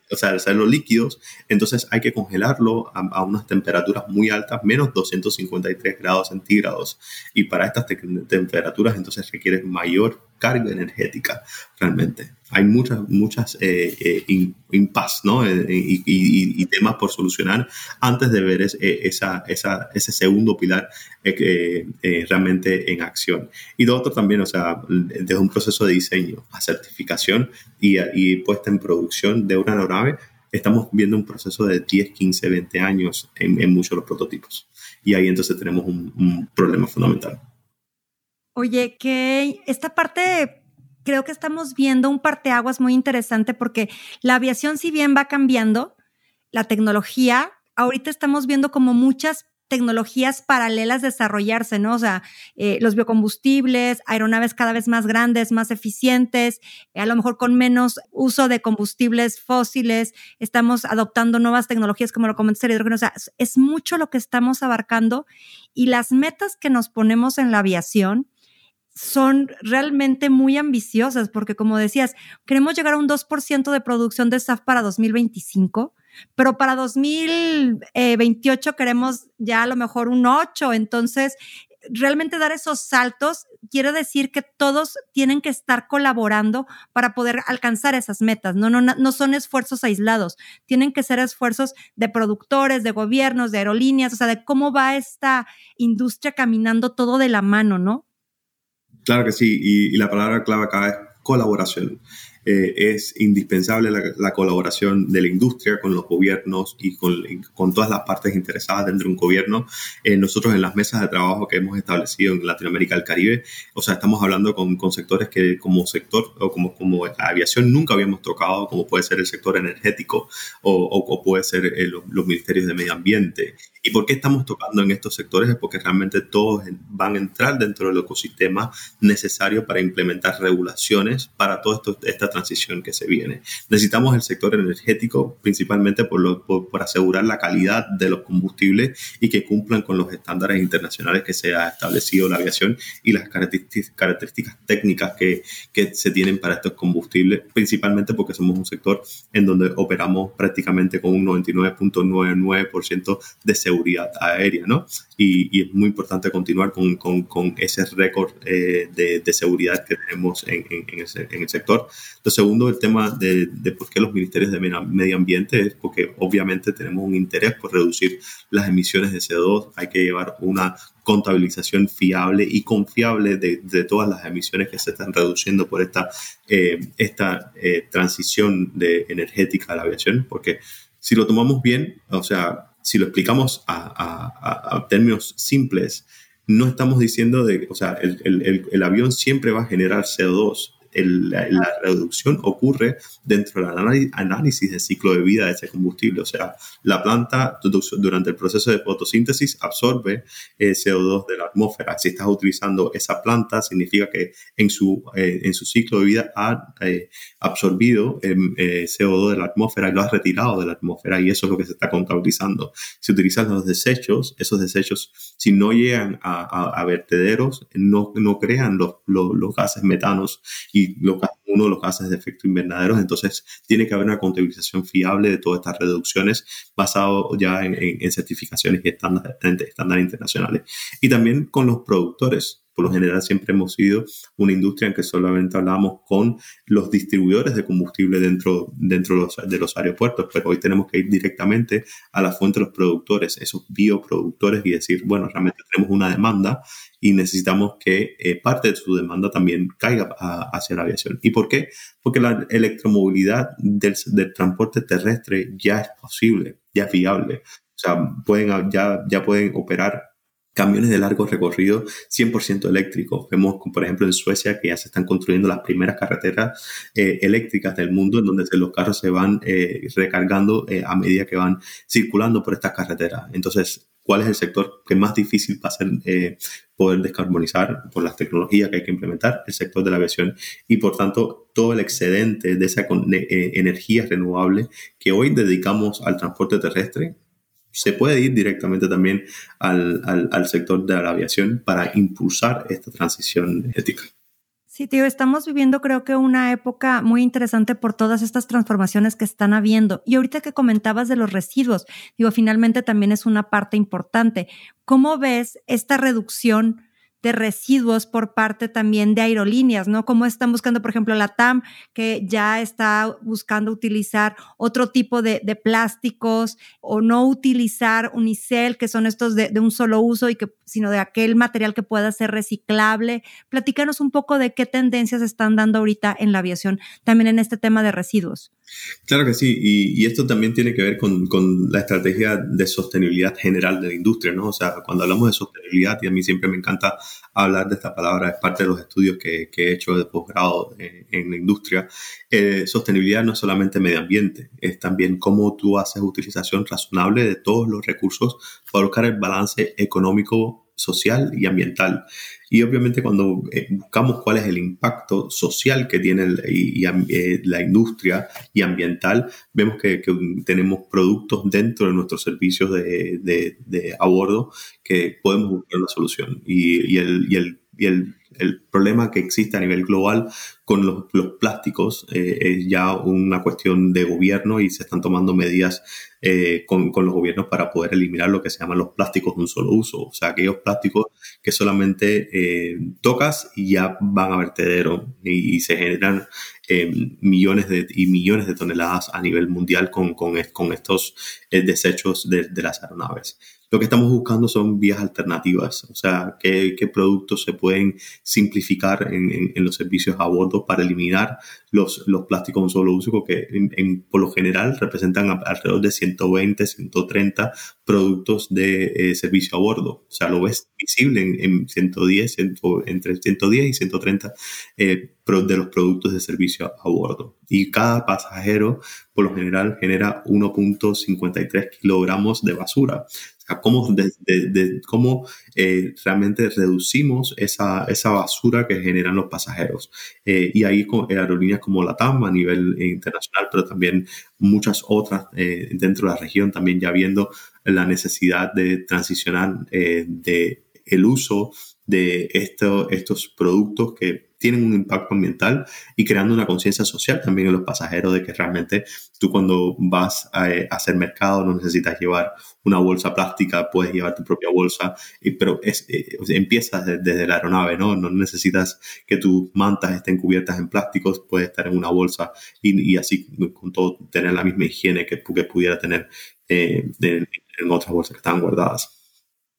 Speaker 2: o sea, ser los líquidos, entonces hay que congelarlo a, unas temperaturas muy altas, menos 253 grados centígrados. Y para estas temperaturas entonces requiere mayor carga energética realmente. Hay muchas, muchas eh, eh ¿no? Eh, y, temas por solucionar antes de ver eh, esa, esa, ese segundo pilar realmente en acción. Y lo otro también, o sea, desde un proceso de diseño a certificación y, y puesta en producción de una aeronave, estamos viendo un proceso de 10, 15, 20 años en, en muchos de los prototipos. Y ahí entonces tenemos un, un problema fundamental.
Speaker 1: Oye, que esta parte creo que estamos viendo un parteaguas muy interesante porque la aviación, si bien va cambiando, la tecnología, ahorita estamos viendo como muchas tecnologías paralelas desarrollarse, ¿no? O sea, eh, los biocombustibles, aeronaves cada vez más grandes, más eficientes, a lo mejor con menos uso de combustibles fósiles, estamos adoptando nuevas tecnologías como lo comenté el hidrógeno, o sea, es mucho lo que estamos abarcando y las metas que nos ponemos en la aviación, son realmente muy ambiciosas, porque como decías, queremos llegar a un 2% de producción de SAF para 2025, pero para 2028 queremos ya a lo mejor un 8, entonces realmente dar esos saltos quiere decir que todos tienen que estar colaborando para poder alcanzar esas metas. No, no, no son esfuerzos aislados, tienen que ser esfuerzos de productores, de gobiernos, de aerolíneas, o sea, de cómo va esta industria caminando todo de la mano, ¿no?
Speaker 2: Claro que sí, y, la palabra clave acá es colaboración. Eh, es indispensable la, colaboración de la industria con los gobiernos y con, con todas las partes interesadas dentro de un gobierno. Eh, nosotros en las mesas de trabajo que hemos establecido en Latinoamérica y el Caribe, o sea, estamos hablando con, con, sectores que como sector o como, como aviación nunca habíamos tocado, como puede ser el sector energético o, o, puede ser eh, los ministerios de medio ambiente. ¿Y por qué estamos tocando en estos sectores? Es porque realmente todos van a entrar dentro del ecosistema necesario para implementar regulaciones para toda esta transición que se viene. Necesitamos el sector energético principalmente por, por, asegurar la calidad de los combustibles y que cumplan con los estándares internacionales que se ha establecido la aviación y las características, técnicas que, que se tienen para estos combustibles, principalmente porque somos un sector en donde operamos prácticamente con un 99.99% de seguridad seguridad aérea, ¿no? Y, es muy importante continuar con, con, con ese récord eh, de, de, seguridad que tenemos en, en, ese, en, el sector. Lo segundo, el tema de, de, por qué los ministerios de medio ambiente es porque obviamente tenemos un interés por reducir las emisiones de CO2. Hay que llevar una contabilización fiable y confiable de, de, todas las emisiones que se están reduciendo por esta, eh, esta eh, transición de energética a la aviación, porque si lo tomamos bien, o sea, si lo explicamos a, términos simples, no estamos diciendo de, o sea, el, avión siempre va a generar CO2 la, reducción ocurre dentro del análisis del ciclo de vida de ese combustible. O sea, la planta durante el proceso de fotosíntesis absorbe eh, CO2 de la atmósfera. Si estás utilizando esa planta, significa que en su, eh, en su ciclo de vida ha eh, absorbido em, CO2 de la atmósfera y lo ha retirado de la atmósfera y eso es lo que se está contabilizando. Si utilizas los desechos, esos desechos, si no llegan a, vertederos, no, no crean los, los, gases metanos y los, uno de los gases de efecto invernadero, entonces tiene que haber una contabilización fiable de todas estas reducciones basado ya en, certificaciones y estándares internacionales. Y también con los productores por lo general siempre hemos sido una industria en que solamente hablamos con los distribuidores de combustible dentro, dentro de los, aeropuertos, pero hoy tenemos que ir directamente a la fuente de los productores, esos bioproductores y decir, bueno, realmente tenemos una demanda y necesitamos que eh, parte de su demanda también caiga hacia la aviación. ¿Y por qué? Porque la electromovilidad del, del, transporte terrestre ya es posible, ya es viable. O sea, pueden, ya, ya pueden operar camiones de largo recorrido 100% eléctricos. Vemos, por ejemplo, en Suecia que ya se están construyendo las primeras carreteras eh, eléctricas del mundo en donde los carros se van eh, recargando eh, a medida que van circulando por estas carreteras. Entonces, ¿cuál es el sector que más difícil va a ser poder descarbonizar por las tecnologías que hay que implementar? El sector de la aviación. Y por tanto, todo el excedente de esa energía renovable que hoy dedicamos al transporte terrestre se puede ir directamente también al, al, sector de la aviación para impulsar esta transición ética.
Speaker 1: Sí, tío, estamos viviendo creo que una época muy interesante por todas estas transformaciones que están habiendo. Y ahorita que comentabas de los residuos, digo, finalmente también es una parte importante. ¿Cómo ves esta reducción de residuos por parte también de aerolíneas, ¿no? Como están buscando, por ejemplo, la TAM, que ya está buscando utilizar otro tipo de, plásticos o no utilizar unicel, que son estos de, un solo uso, y que, sino de aquel material que pueda ser reciclable. Platícanos un poco de qué tendencias están dando ahorita en la aviación, también en este tema de residuos.
Speaker 2: Claro que sí, y, esto también tiene que ver con, con, la estrategia de sostenibilidad general de la industria, ¿no? O sea, cuando hablamos de sostenibilidad, y a mí siempre me encanta hablar de esta palabra, es parte de los estudios que, que he hecho de posgrado en, en, la industria, eh, sostenibilidad no es solamente medio ambiente, es también cómo tú haces utilización razonable de todos los recursos para buscar el balance económico social y ambiental. Y obviamente cuando eh, buscamos cuál es el impacto social que tiene eh, la industria y ambiental, vemos que, tenemos productos dentro de nuestros servicios de, de, a bordo que podemos buscar una solución. Y, el, y el, y el el problema que existe a nivel global con los, plásticos eh, es ya una cuestión de gobierno y se están tomando medidas eh, con, los gobiernos para poder eliminar lo que se llaman los plásticos de un solo uso. O sea, aquellos plásticos que solamente eh, tocas y ya van a vertedero y, se generan millones de, y millones de toneladas a nivel mundial con, estos desechos de, de las aeronaves. Lo que estamos buscando son vías alternativas, o sea, qué, productos se pueden simplificar en, los servicios a bordo para eliminar los, los plásticos un solo uso, que por lo general representan alrededor de 120, 130 productos de eh, servicio a bordo. O sea, lo ves visible en, en 110, entre 110 y 130 eh, de los productos de servicio a bordo. Y cada pasajero, por lo general, genera 1.53 kilogramos de basura cómo, eh, realmente reducimos esa, esa, basura que generan los pasajeros. Eh, y ahí con aerolíneas como la TAM a nivel internacional, pero también muchas otras eh, dentro de la región, también ya viendo la necesidad de transicionar de el uso de estos productos que tienen un impacto ambiental y creando una conciencia social también en los pasajeros de que realmente tú cuando vas a, hacer mercado no necesitas llevar una bolsa plástica, puedes llevar tu propia bolsa, y, pero es, eh, empiezas desde, la aeronave, ¿no? No necesitas que tus mantas estén cubiertas en plásticos, puedes estar en una bolsa y, así con todo tener la misma higiene que, que pudiera tener eh, en otras bolsas que están guardadas.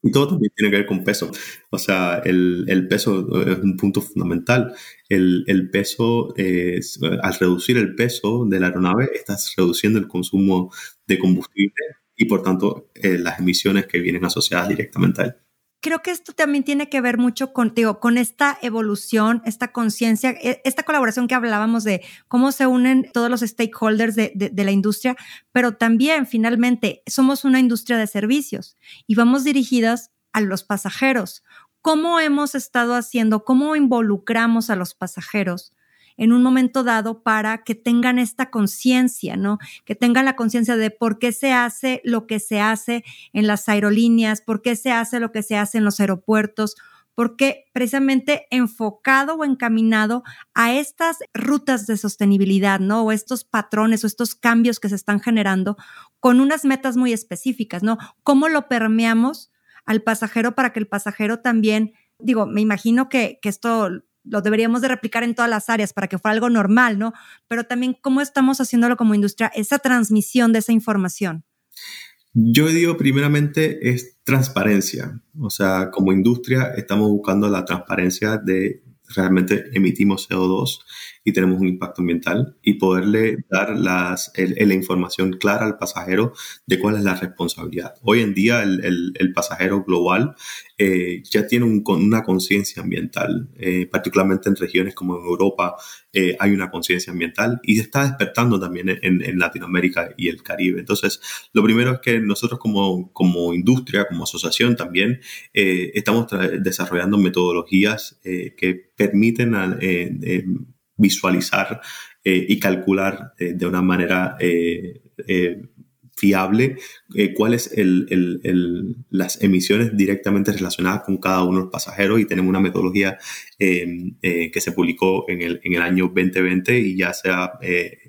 Speaker 2: Y todo también tiene que ver con peso. O sea, el, el peso es un punto fundamental. El, el peso, es, al reducir el peso de la aeronave, estás reduciendo el consumo de combustible y por tanto eh, las emisiones que vienen asociadas directamente a él.
Speaker 1: Creo que esto también tiene que ver mucho contigo, con esta evolución, esta conciencia, e, esta colaboración que hablábamos de cómo se unen todos los stakeholders de, de, la industria, pero también finalmente somos una industria de servicios y vamos dirigidas a los pasajeros. ¿Cómo hemos estado haciendo, cómo involucramos a los pasajeros en un momento dado para que tengan esta conciencia, ¿no? Que tengan la conciencia de por qué se hace lo que se hace en las aerolíneas, por qué se hace lo que se hace en los aeropuertos, porque precisamente enfocado o encaminado a estas rutas de sostenibilidad, ¿no? O estos patrones o estos cambios que se están generando con unas metas muy específicas, ¿no? ¿Cómo lo permeamos al pasajero para que el pasajero también, digo, me imagino que, que esto lo deberíamos de replicar en todas las áreas para que fuera algo normal, ¿no? Pero también cómo estamos haciéndolo como industria, esa transmisión de esa información.
Speaker 2: Yo digo primeramente es transparencia, o sea, como industria estamos buscando la transparencia de realmente emitimos CO2 y tenemos un impacto ambiental y poderle dar las, la información clara al pasajero de cuál es la responsabilidad. Hoy en día el, el, pasajero global eh, ya tiene un, una conciencia ambiental, eh, particularmente en regiones como en Europa eh, hay una conciencia ambiental y se está despertando también en, en, Latinoamérica y el Caribe. Entonces, lo primero es que nosotros como, como industria, como asociación también, estamos desarrollando metodologías que permiten visualizar eh, y calcular eh, de una manera eh, fiable cuáles el, las emisiones directamente relacionadas con cada uno de los pasajeros. Y tenemos una metodología que se publicó en el, en el año 2020 y ya se ha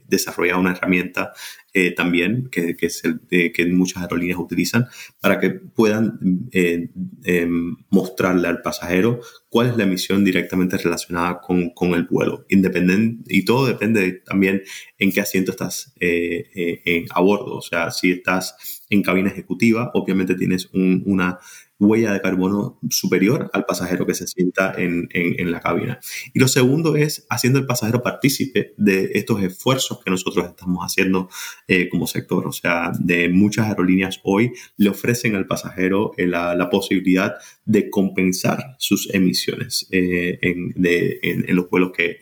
Speaker 2: desarrollado una herramienta eh, también, que, es el, que muchas aerolíneas utilizan, para que puedan eh, em, mostrarle al pasajero cuál es la emisión directamente relacionada con, con el vuelo. Independiente, y todo depende también en qué asiento estás eh, a bordo. O sea, si estás en cabina ejecutiva, obviamente tienes una huella de carbono superior al pasajero que se sienta en, en, la cabina. Y lo segundo es haciendo el pasajero partícipe de estos esfuerzos que nosotros estamos haciendo eh, como sector. O sea, de muchas aerolíneas hoy le ofrecen al pasajero eh, la, la, posibilidad de compensar sus emisiones eh, en, de, en, los vuelos que,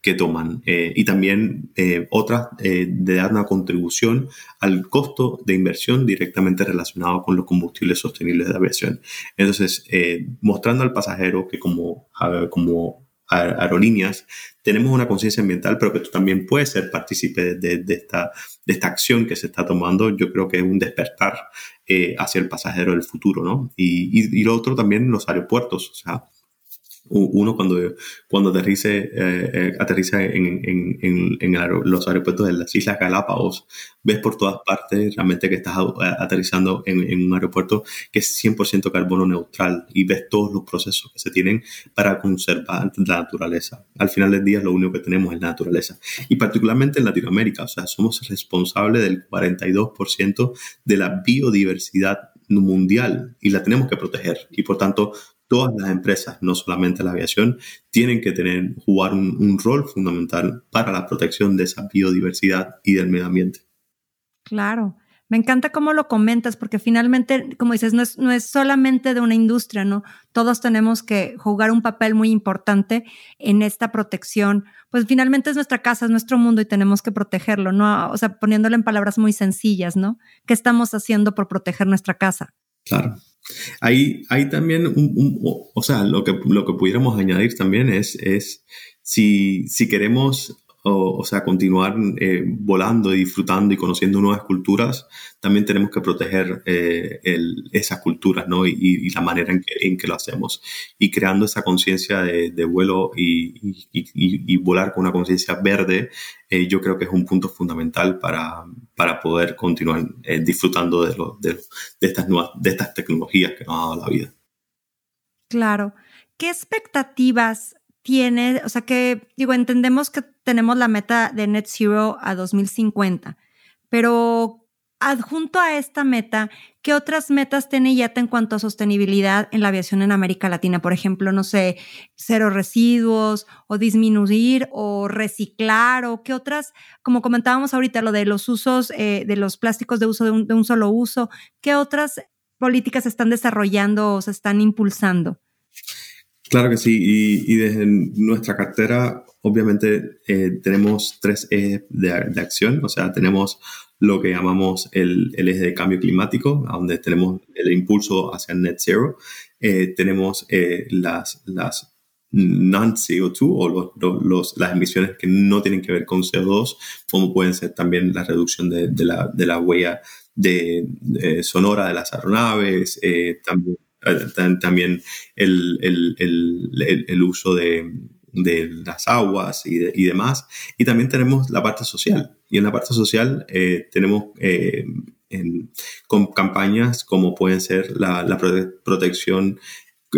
Speaker 2: que, toman eh, y también eh, otras eh, de dar una contribución al costo de inversión directamente relacionado con los combustibles sostenibles de aviación. Entonces, mostrando al pasajero que como, como aerolíneas tenemos una conciencia ambiental, pero que tú también puedes ser partícipe de, esta, de esta acción que se está tomando, yo creo que es un despertar hacia el pasajero del futuro, ¿no? Y, y, y, lo otro también los aeropuertos, o sea, uno cuando, cuando aterrice, eh, eh, aterriza en, en, en, los aeropuertos de las Islas Galápagos, ves por todas partes realmente que estás aterrizando en, un aeropuerto que es 100% carbono neutral y ves todos los procesos que se tienen para conservar la naturaleza. Al final del día lo único que tenemos es la naturaleza. Y particularmente en Latinoamérica, o sea, somos responsables del 42% de la biodiversidad mundial y la tenemos que proteger. Y por tanto, todas las empresas, no solamente la aviación, tienen que tener, jugar un, rol fundamental para la protección de esa biodiversidad y del medio ambiente.
Speaker 1: Claro. Me encanta cómo lo comentas, porque finalmente, como dices, no es, no es solamente de una industria, ¿no? Todos tenemos que jugar un papel muy importante en esta protección. Pues finalmente es nuestra casa, es nuestro mundo y tenemos que protegerlo, ¿no? O sea, poniéndolo en palabras muy sencillas, ¿no? ¿Qué estamos haciendo por proteger nuestra casa?
Speaker 2: Claro. Hay, hay también un, o sea, lo que, lo que pudiéramos añadir también es, es si, si queremos o, sea, continuar eh, volando y disfrutando y conociendo nuevas culturas, también tenemos que proteger eh, esas culturas, ¿no? Y, la manera en que, en lo hacemos. Y creando esa conciencia de, vuelo y, volar con una conciencia verde, eh, yo creo que es un punto fundamental para, poder continuar disfrutando de, de, de, estas nuevas, de estas tecnologías que nos ha dado la vida.
Speaker 1: Claro. ¿Qué expectativas tiene, o sea que, digo, entendemos que tenemos la meta de net zero a 2050, pero adjunto a esta meta, ¿qué otras metas tiene YATA en cuanto a sostenibilidad en la aviación en América Latina? Por ejemplo, no sé, cero residuos o disminuir o reciclar o qué otras, como comentábamos ahorita, lo de los usos eh, de los plásticos de uso de un, de un solo uso, ¿qué otras políticas están desarrollando o se están impulsando?
Speaker 2: Claro que sí, y, desde nuestra cartera obviamente eh, tenemos tres ejes de, acción, o sea, tenemos lo que llamamos el, eje de cambio climático, donde tenemos el impulso hacia net zero, eh, tenemos eh, las, las non-CO2 o los, las emisiones que no tienen que ver con CO2, como pueden ser también la reducción de, la, de la, huella de, sonora de las aeronaves, eh, también, también el, el, el, uso de, de, las aguas y, y, demás. Y también tenemos la parte social. Y en la parte social eh, tenemos con campañas como pueden ser la, la protección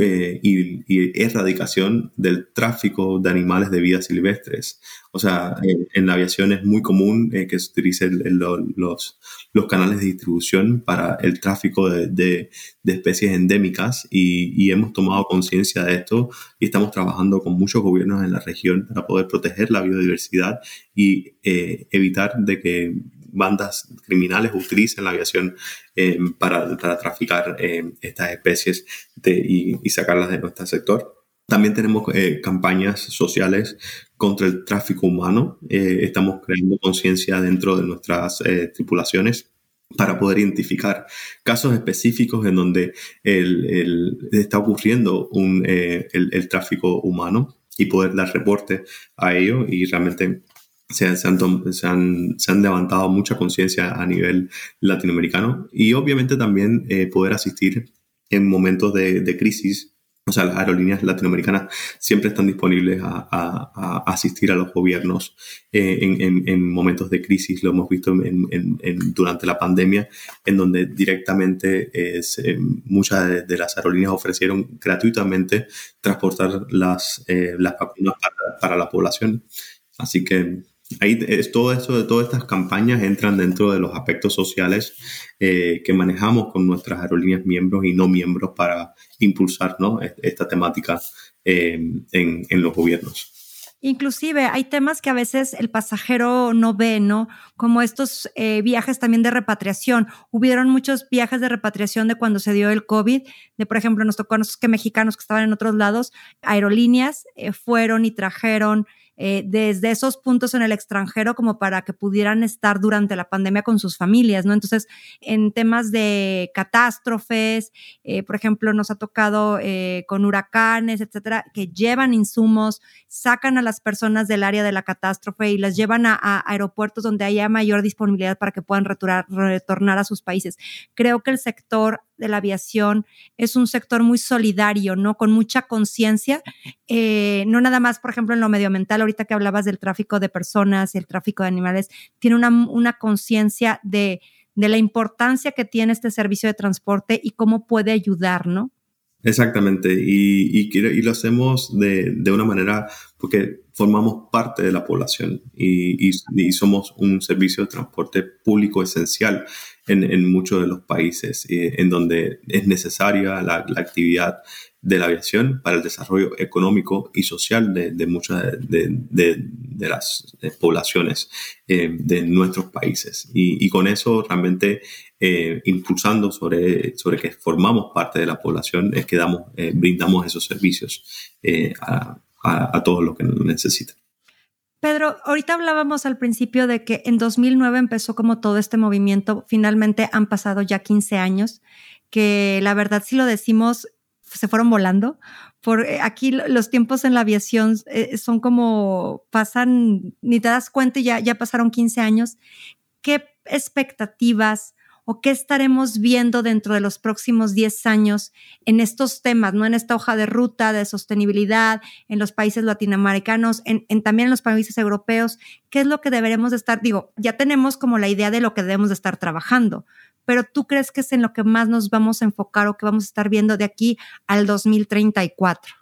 Speaker 2: eh, y, erradicación del tráfico de animales de vida silvestres. O sea, en, la aviación es muy común eh, que se utilicen los, los canales de distribución para el tráfico de, de, especies endémicas y, y hemos tomado conciencia de esto y estamos trabajando con muchos gobiernos en la región para poder proteger la biodiversidad y eh, evitar de que bandas criminales utilicen la aviación eh, para, traficar eh, estas especies y, sacarlas de nuestro sector. También tenemos eh, campañas sociales contra el tráfico humano. estamos creando conciencia dentro de nuestras tripulaciones para poder identificar casos específicos en donde está ocurriendo el, el, tráfico humano y poder dar reporte a ello y realmente se, se, han, se, han, levantado mucha conciencia a nivel latinoamericano y obviamente también eh, poder asistir en momentos de, crisis. O sea, las aerolíneas latinoamericanas siempre están disponibles a, asistir a los gobiernos eh, en, en, en, momentos de crisis. Lo hemos visto durante la pandemia, en donde directamente eh, muchas de, las aerolíneas ofrecieron gratuitamente transportar las, las vacunas para la población. Así que Ahí es todo esto de todas estas campañas entran dentro de los aspectos sociales eh, que manejamos con nuestras aerolíneas miembros y no miembros para impulsar ¿no? esta temática eh, en, en, los gobiernos.
Speaker 1: Inclusive hay temas que a veces el pasajero no ve, ¿no? Como estos eh, viajes también de repatriación. Hubieron muchos viajes de repatriación de cuando se dio el COVID, de por ejemplo nos tocó a nosotros que mexicanos que estaban en otros lados, aerolíneas fueron y trajeron eh, desde esos puntos en el extranjero como para que pudieran estar durante la pandemia con sus familias, ¿no? Entonces, en temas de catástrofes, eh, por ejemplo, nos ha tocado eh, con huracanes, etcétera, que llevan insumos, sacan a las personas del área de la catástrofe y las llevan a, aeropuertos donde haya mayor disponibilidad para que puedan retornar a sus países. Creo que el sector de la aviación es un sector muy solidario, ¿no? Con mucha conciencia, eh, no nada más, por ejemplo, en lo medioambiental, ahorita que hablabas del tráfico de personas y el tráfico de animales, tiene una, una conciencia de, de la importancia que tiene este servicio de transporte y cómo puede ayudar, ¿no?
Speaker 2: Exactamente, y, y, y lo hacemos de, de, una manera porque formamos parte de la población y, y, somos un servicio de transporte público esencial en, en muchos de los países eh, en donde es necesaria la, la, actividad de la aviación para el desarrollo económico y social de, de muchas de, de, las poblaciones eh, de nuestros países. Y, con eso realmente eh, impulsando sobre, sobre que formamos parte de la población es que damos, eh, brindamos esos servicios a, a, a todos los que necesitan.
Speaker 1: Pedro, ahorita hablábamos al principio de que en 2009 empezó como todo este movimiento, finalmente han pasado ya 15 años, que la verdad si lo decimos se fueron volando. Por eh, aquí los tiempos en la aviación eh, son como pasan, ni te das cuenta ya, ya pasaron 15 años. ¿Qué expectativas o qué estaremos viendo dentro de los próximos 10 años en estos temas, no en esta hoja de ruta de sostenibilidad en los países latinoamericanos, también en los países europeos? ¿Qué es lo que deberemos de estar? Digo, ya tenemos como la idea de lo que debemos de estar trabajando, pero tú crees que es en lo que más nos vamos a enfocar o que vamos a estar viendo de aquí al 2034?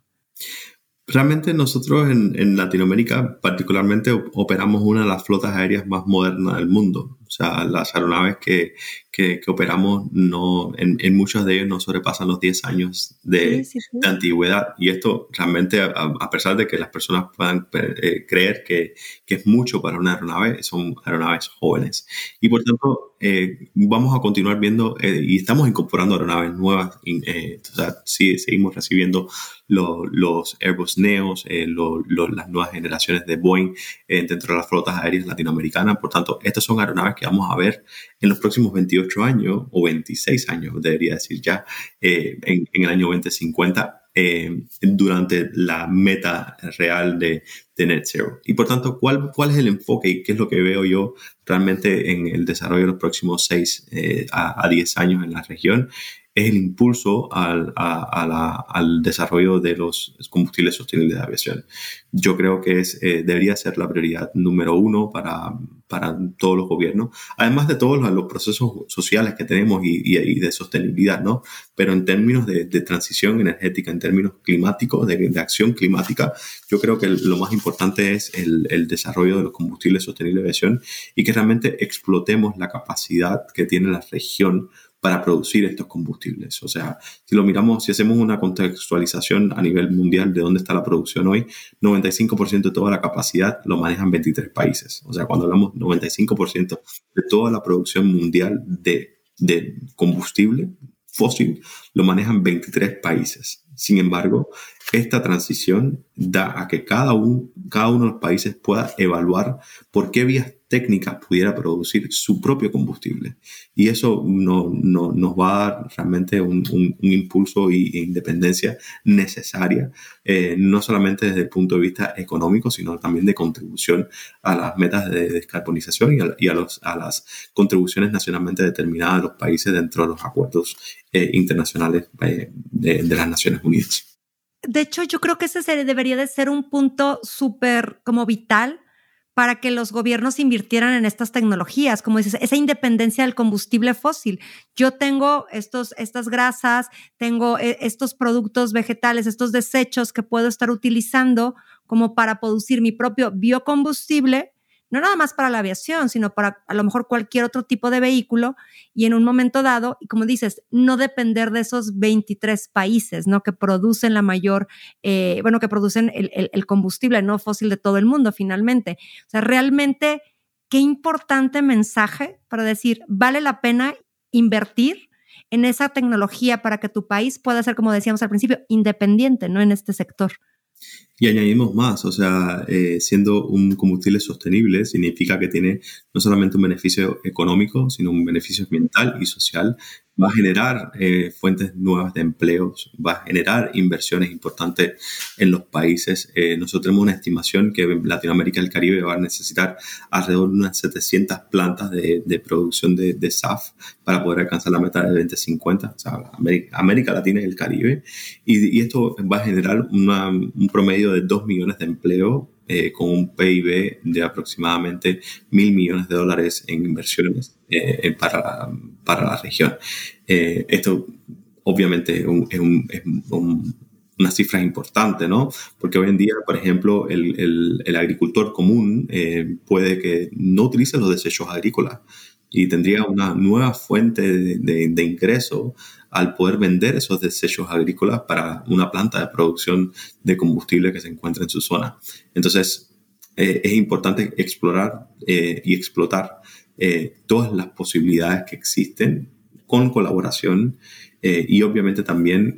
Speaker 2: Realmente nosotros en, Latinoamérica particularmente operamos una de las flotas aéreas más modernas del mundo. O sea, las aeronaves que, que, operamos, no, en, en, muchos de ellos no sobrepasan los 10 años de, de antigüedad. Y esto realmente, a, pesar de que las personas puedan eh, creer que, que, es mucho para una aeronave, son aeronaves jóvenes. Y por tanto, eh, vamos a continuar viendo eh, y estamos incorporando aeronaves nuevas. o sea, sí, seguimos recibiendo los Airbus Neos, las nuevas generaciones de Boeing dentro de las flotas aéreas latinoamericanas. Por tanto, estas son aeronaves que vamos a ver en los próximos 28 años o 26 años, debería decir ya, eh, en, el año 2050. Eh, durante la meta real de, de, Net Zero. Y por tanto, ¿cuál, ¿cuál es el enfoque y qué es lo que veo yo realmente en el desarrollo de los próximos 6 eh, a, a 10 años en la región? Es el impulso al, al, desarrollo de los combustibles sostenibles de aviación. Yo creo que es, eh, debería ser la prioridad número uno para, para todos los gobiernos, además de todos los, procesos sociales que tenemos y, y, de sostenibilidad, ¿no? Pero en términos de, de transición energética, en términos climáticos, de, de, acción climática, yo creo que lo más importante es el, el desarrollo de los combustibles sostenibles de aviación y que realmente explotemos la capacidad que tiene la región para producir estos combustibles. O sea, si lo miramos, si hacemos una contextualización a nivel mundial de dónde está la producción hoy, 95% de toda la capacidad lo manejan 23 países. O sea, cuando hablamos 95% de toda la producción mundial de, de combustible fósil, lo manejan 23 países. Sin embargo, esta transición da a que cada, cada uno de los países pueda evaluar por qué vías técnicas pudiera producir su propio combustible. Y eso no, nos va a dar realmente un, impulso e independencia necesaria, eh, no solamente desde el punto de vista económico, sino también de contribución a las metas de descarbonización y a, los, a las contribuciones nacionalmente determinadas de los países dentro de los acuerdos eh, internacionales eh, de, de las Naciones Unidas.
Speaker 1: De hecho, yo creo que ese debería de ser un punto súper como vital para que los gobiernos invirtieran en estas tecnologías, como dices, esa independencia del combustible fósil. Yo tengo estos, estas grasas, tengo eh, estos productos vegetales, estos desechos que puedo estar utilizando como para producir mi propio biocombustible no nada más para la aviación, sino para a lo mejor cualquier otro tipo de vehículo y en un momento dado, y como dices, no depender de esos 23 países, ¿no? Que producen la mayor, eh, bueno, que producen el, el combustible no fósil de todo el mundo finalmente. O sea, realmente, qué importante mensaje para decir, vale la pena invertir en esa tecnología para que tu país pueda ser, como decíamos al principio, independiente, ¿no? En este sector.
Speaker 2: Y añadimos más, o sea, eh, siendo un combustible sostenible significa que tiene no solamente un beneficio económico, sino un beneficio ambiental y social va a generar eh, fuentes nuevas de empleos, va a generar inversiones importantes en los países. Eh, nosotros tenemos una estimación que Latinoamérica y el Caribe va a necesitar alrededor de unas 700 plantas de, de producción de, de, SAF para poder alcanzar la meta de 2050, o sea, América, Latina y el Caribe. Y, y esto va a generar una, un promedio de 2 millones de empleos eh, con un PIB de aproximadamente mil millones de dólares en inversiones eh, para, para, la región. Eh, esto obviamente es, un, es una cifra importante, ¿no? Porque hoy en día, por ejemplo, el, el, el agricultor común puede que no utilice los desechos agrícolas y tendría una nueva fuente de, de, de ingreso al poder vender esos desechos agrícolas para una planta de producción de combustible que se encuentra en su zona. Entonces, eh, es importante explorar eh, y explotar eh, todas las posibilidades que existen con colaboración y obviamente también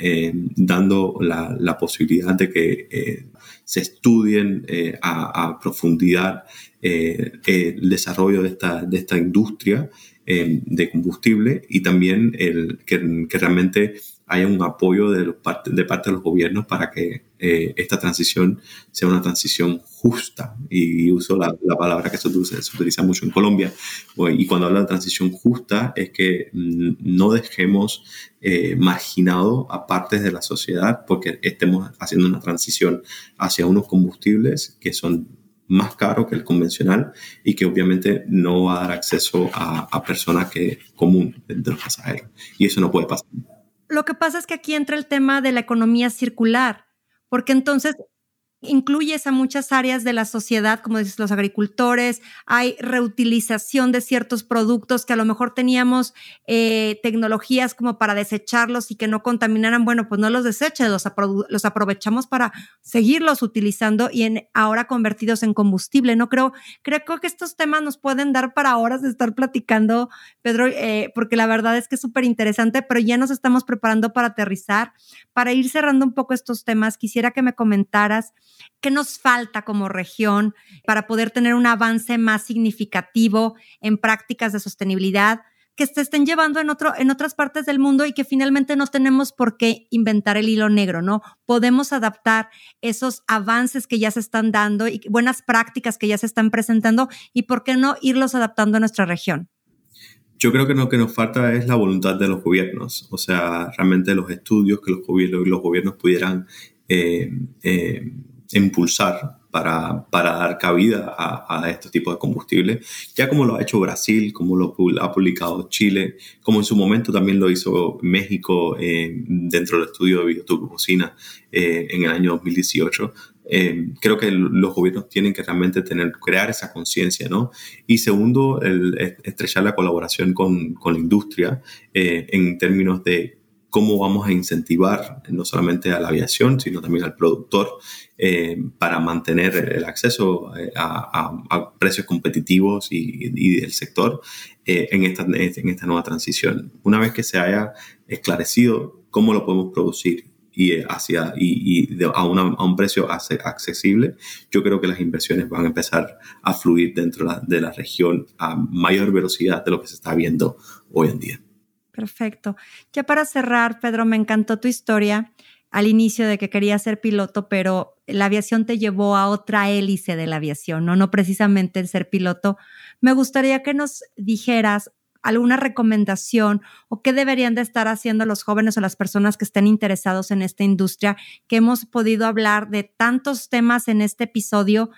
Speaker 2: dando la, posibilidad de que se estudien a, profundidad el desarrollo de esta, de esta industria eh, de combustible y también el, que, realmente haya un apoyo de, parte, de parte de los gobiernos para que eh, esta transición sea una transición justa. Y, uso la, palabra que se utiliza, mucho en Colombia. Y cuando habla de transición justa es que mm, no dejemos eh, marginado a partes de la sociedad porque estemos haciendo una transición hacia unos combustibles que son más caro que el convencional y que obviamente no va a dar acceso a, personas que común de los pasajeros. Y eso no puede pasar.
Speaker 1: Lo que pasa es que aquí entra el tema de la economía circular, porque entonces incluyes a muchas áreas de la sociedad, como dices, los agricultores, hay reutilización de ciertos productos que a lo mejor teníamos eh, tecnologías como para desecharlos y que no contaminaran, bueno, pues no los deseches, los, los aprovechamos para seguirlos utilizando y en, ahora convertidos en combustible, ¿no? Creo, creo que estos temas nos pueden dar para horas de estar platicando, Pedro, eh, porque la verdad es que es súper interesante, pero ya nos estamos preparando para aterrizar. Para ir cerrando un poco estos temas, quisiera que me comentaras ¿Qué nos falta como región para poder tener un avance más significativo en prácticas de sostenibilidad que se estén llevando en, otro, en otras partes del mundo y que finalmente no tenemos por qué inventar el hilo negro, ¿no? Podemos adaptar esos avances que ya se están dando y buenas prácticas que ya se están presentando y por qué no irlos adaptando a nuestra región.
Speaker 2: Yo creo que lo que nos falta es la voluntad de los gobiernos, o sea, realmente los estudios que los gobiernos, los gobiernos pudieran eh, eh, impulsar para, para, dar cabida a, a, estos tipos de combustibles, ya como lo ha hecho Brasil, como lo ha publicado Chile, como en su momento también lo hizo México eh, dentro del estudio de bioturbocina eh, en el año 2018. Eh, creo que los gobiernos tienen que realmente tener, crear esa conciencia, ¿no? Y segundo, el, estrechar la colaboración con, con la industria eh, en términos de cómo vamos a incentivar no solamente a la aviación, sino también al productor eh, para mantener el acceso eh, a, precios competitivos y, del sector eh, en, esta, en esta nueva transición. Una vez que se haya esclarecido cómo lo podemos producir y, hacia, y, a, a, un precio accesible, yo creo que las inversiones van a empezar a fluir dentro de la región a mayor velocidad de lo que se está viendo hoy en día.
Speaker 1: Perfecto. Ya para cerrar, Pedro, me encantó tu historia al inicio de que querías ser piloto, pero la aviación te llevó a otra hélice de la aviación, ¿no? No precisamente el ser piloto. Me gustaría que nos dijeras alguna recomendación o qué deberían de estar haciendo los jóvenes o las personas que estén interesados en esta industria, que hemos podido hablar de tantos temas en este episodio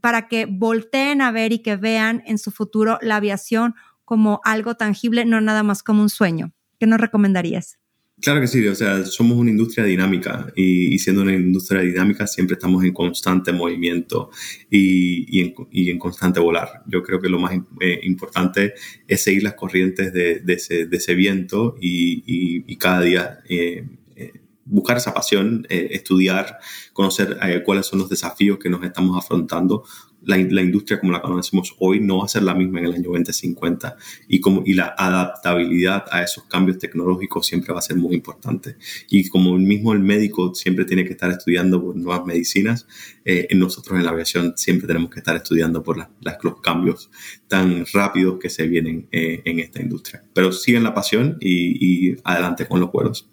Speaker 1: para que volteen a ver y que vean en su futuro la aviación como algo tangible, no nada más como un sueño. ¿Qué nos recomendarías?
Speaker 2: Claro que sí, o sea, somos una industria dinámica y, siendo una industria dinámica siempre estamos en constante movimiento y, en, constante volar. Yo creo que lo más eh, importante es seguir las corrientes de, ese, viento y, cada día eh, buscar esa pasión, estudiar, conocer cuáles son los desafíos que nos estamos afrontando la, industria como la conocemos hoy no va a ser la misma en el año 2050 y, como, y la adaptabilidad a esos cambios tecnológicos siempre va a ser muy importante. Y como mismo el médico siempre tiene que estar estudiando nuevas medicinas, eh, nosotros en la aviación siempre tenemos que estar estudiando por los cambios tan rápidos que se vienen eh, en esta industria. Pero siguen la pasión y, y adelante con los vuelos.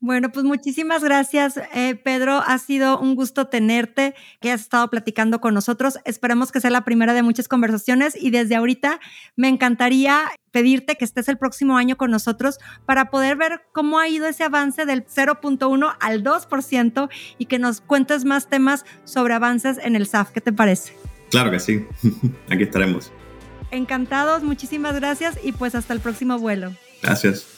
Speaker 1: Bueno, pues muchísimas gracias, eh, Pedro. Ha sido un gusto tenerte, que has estado platicando con nosotros. Esperemos que sea la primera de muchas conversaciones y desde ahorita me encantaría pedirte que estés el próximo año con nosotros para poder ver cómo ha ido ese avance del 0.1 al 2% y que nos cuentes más temas sobre avances en el SAF. ¿Qué te parece?
Speaker 2: Claro que sí. Aquí estaremos.
Speaker 1: Encantados, muchísimas gracias y pues hasta el próximo vuelo.
Speaker 2: Gracias.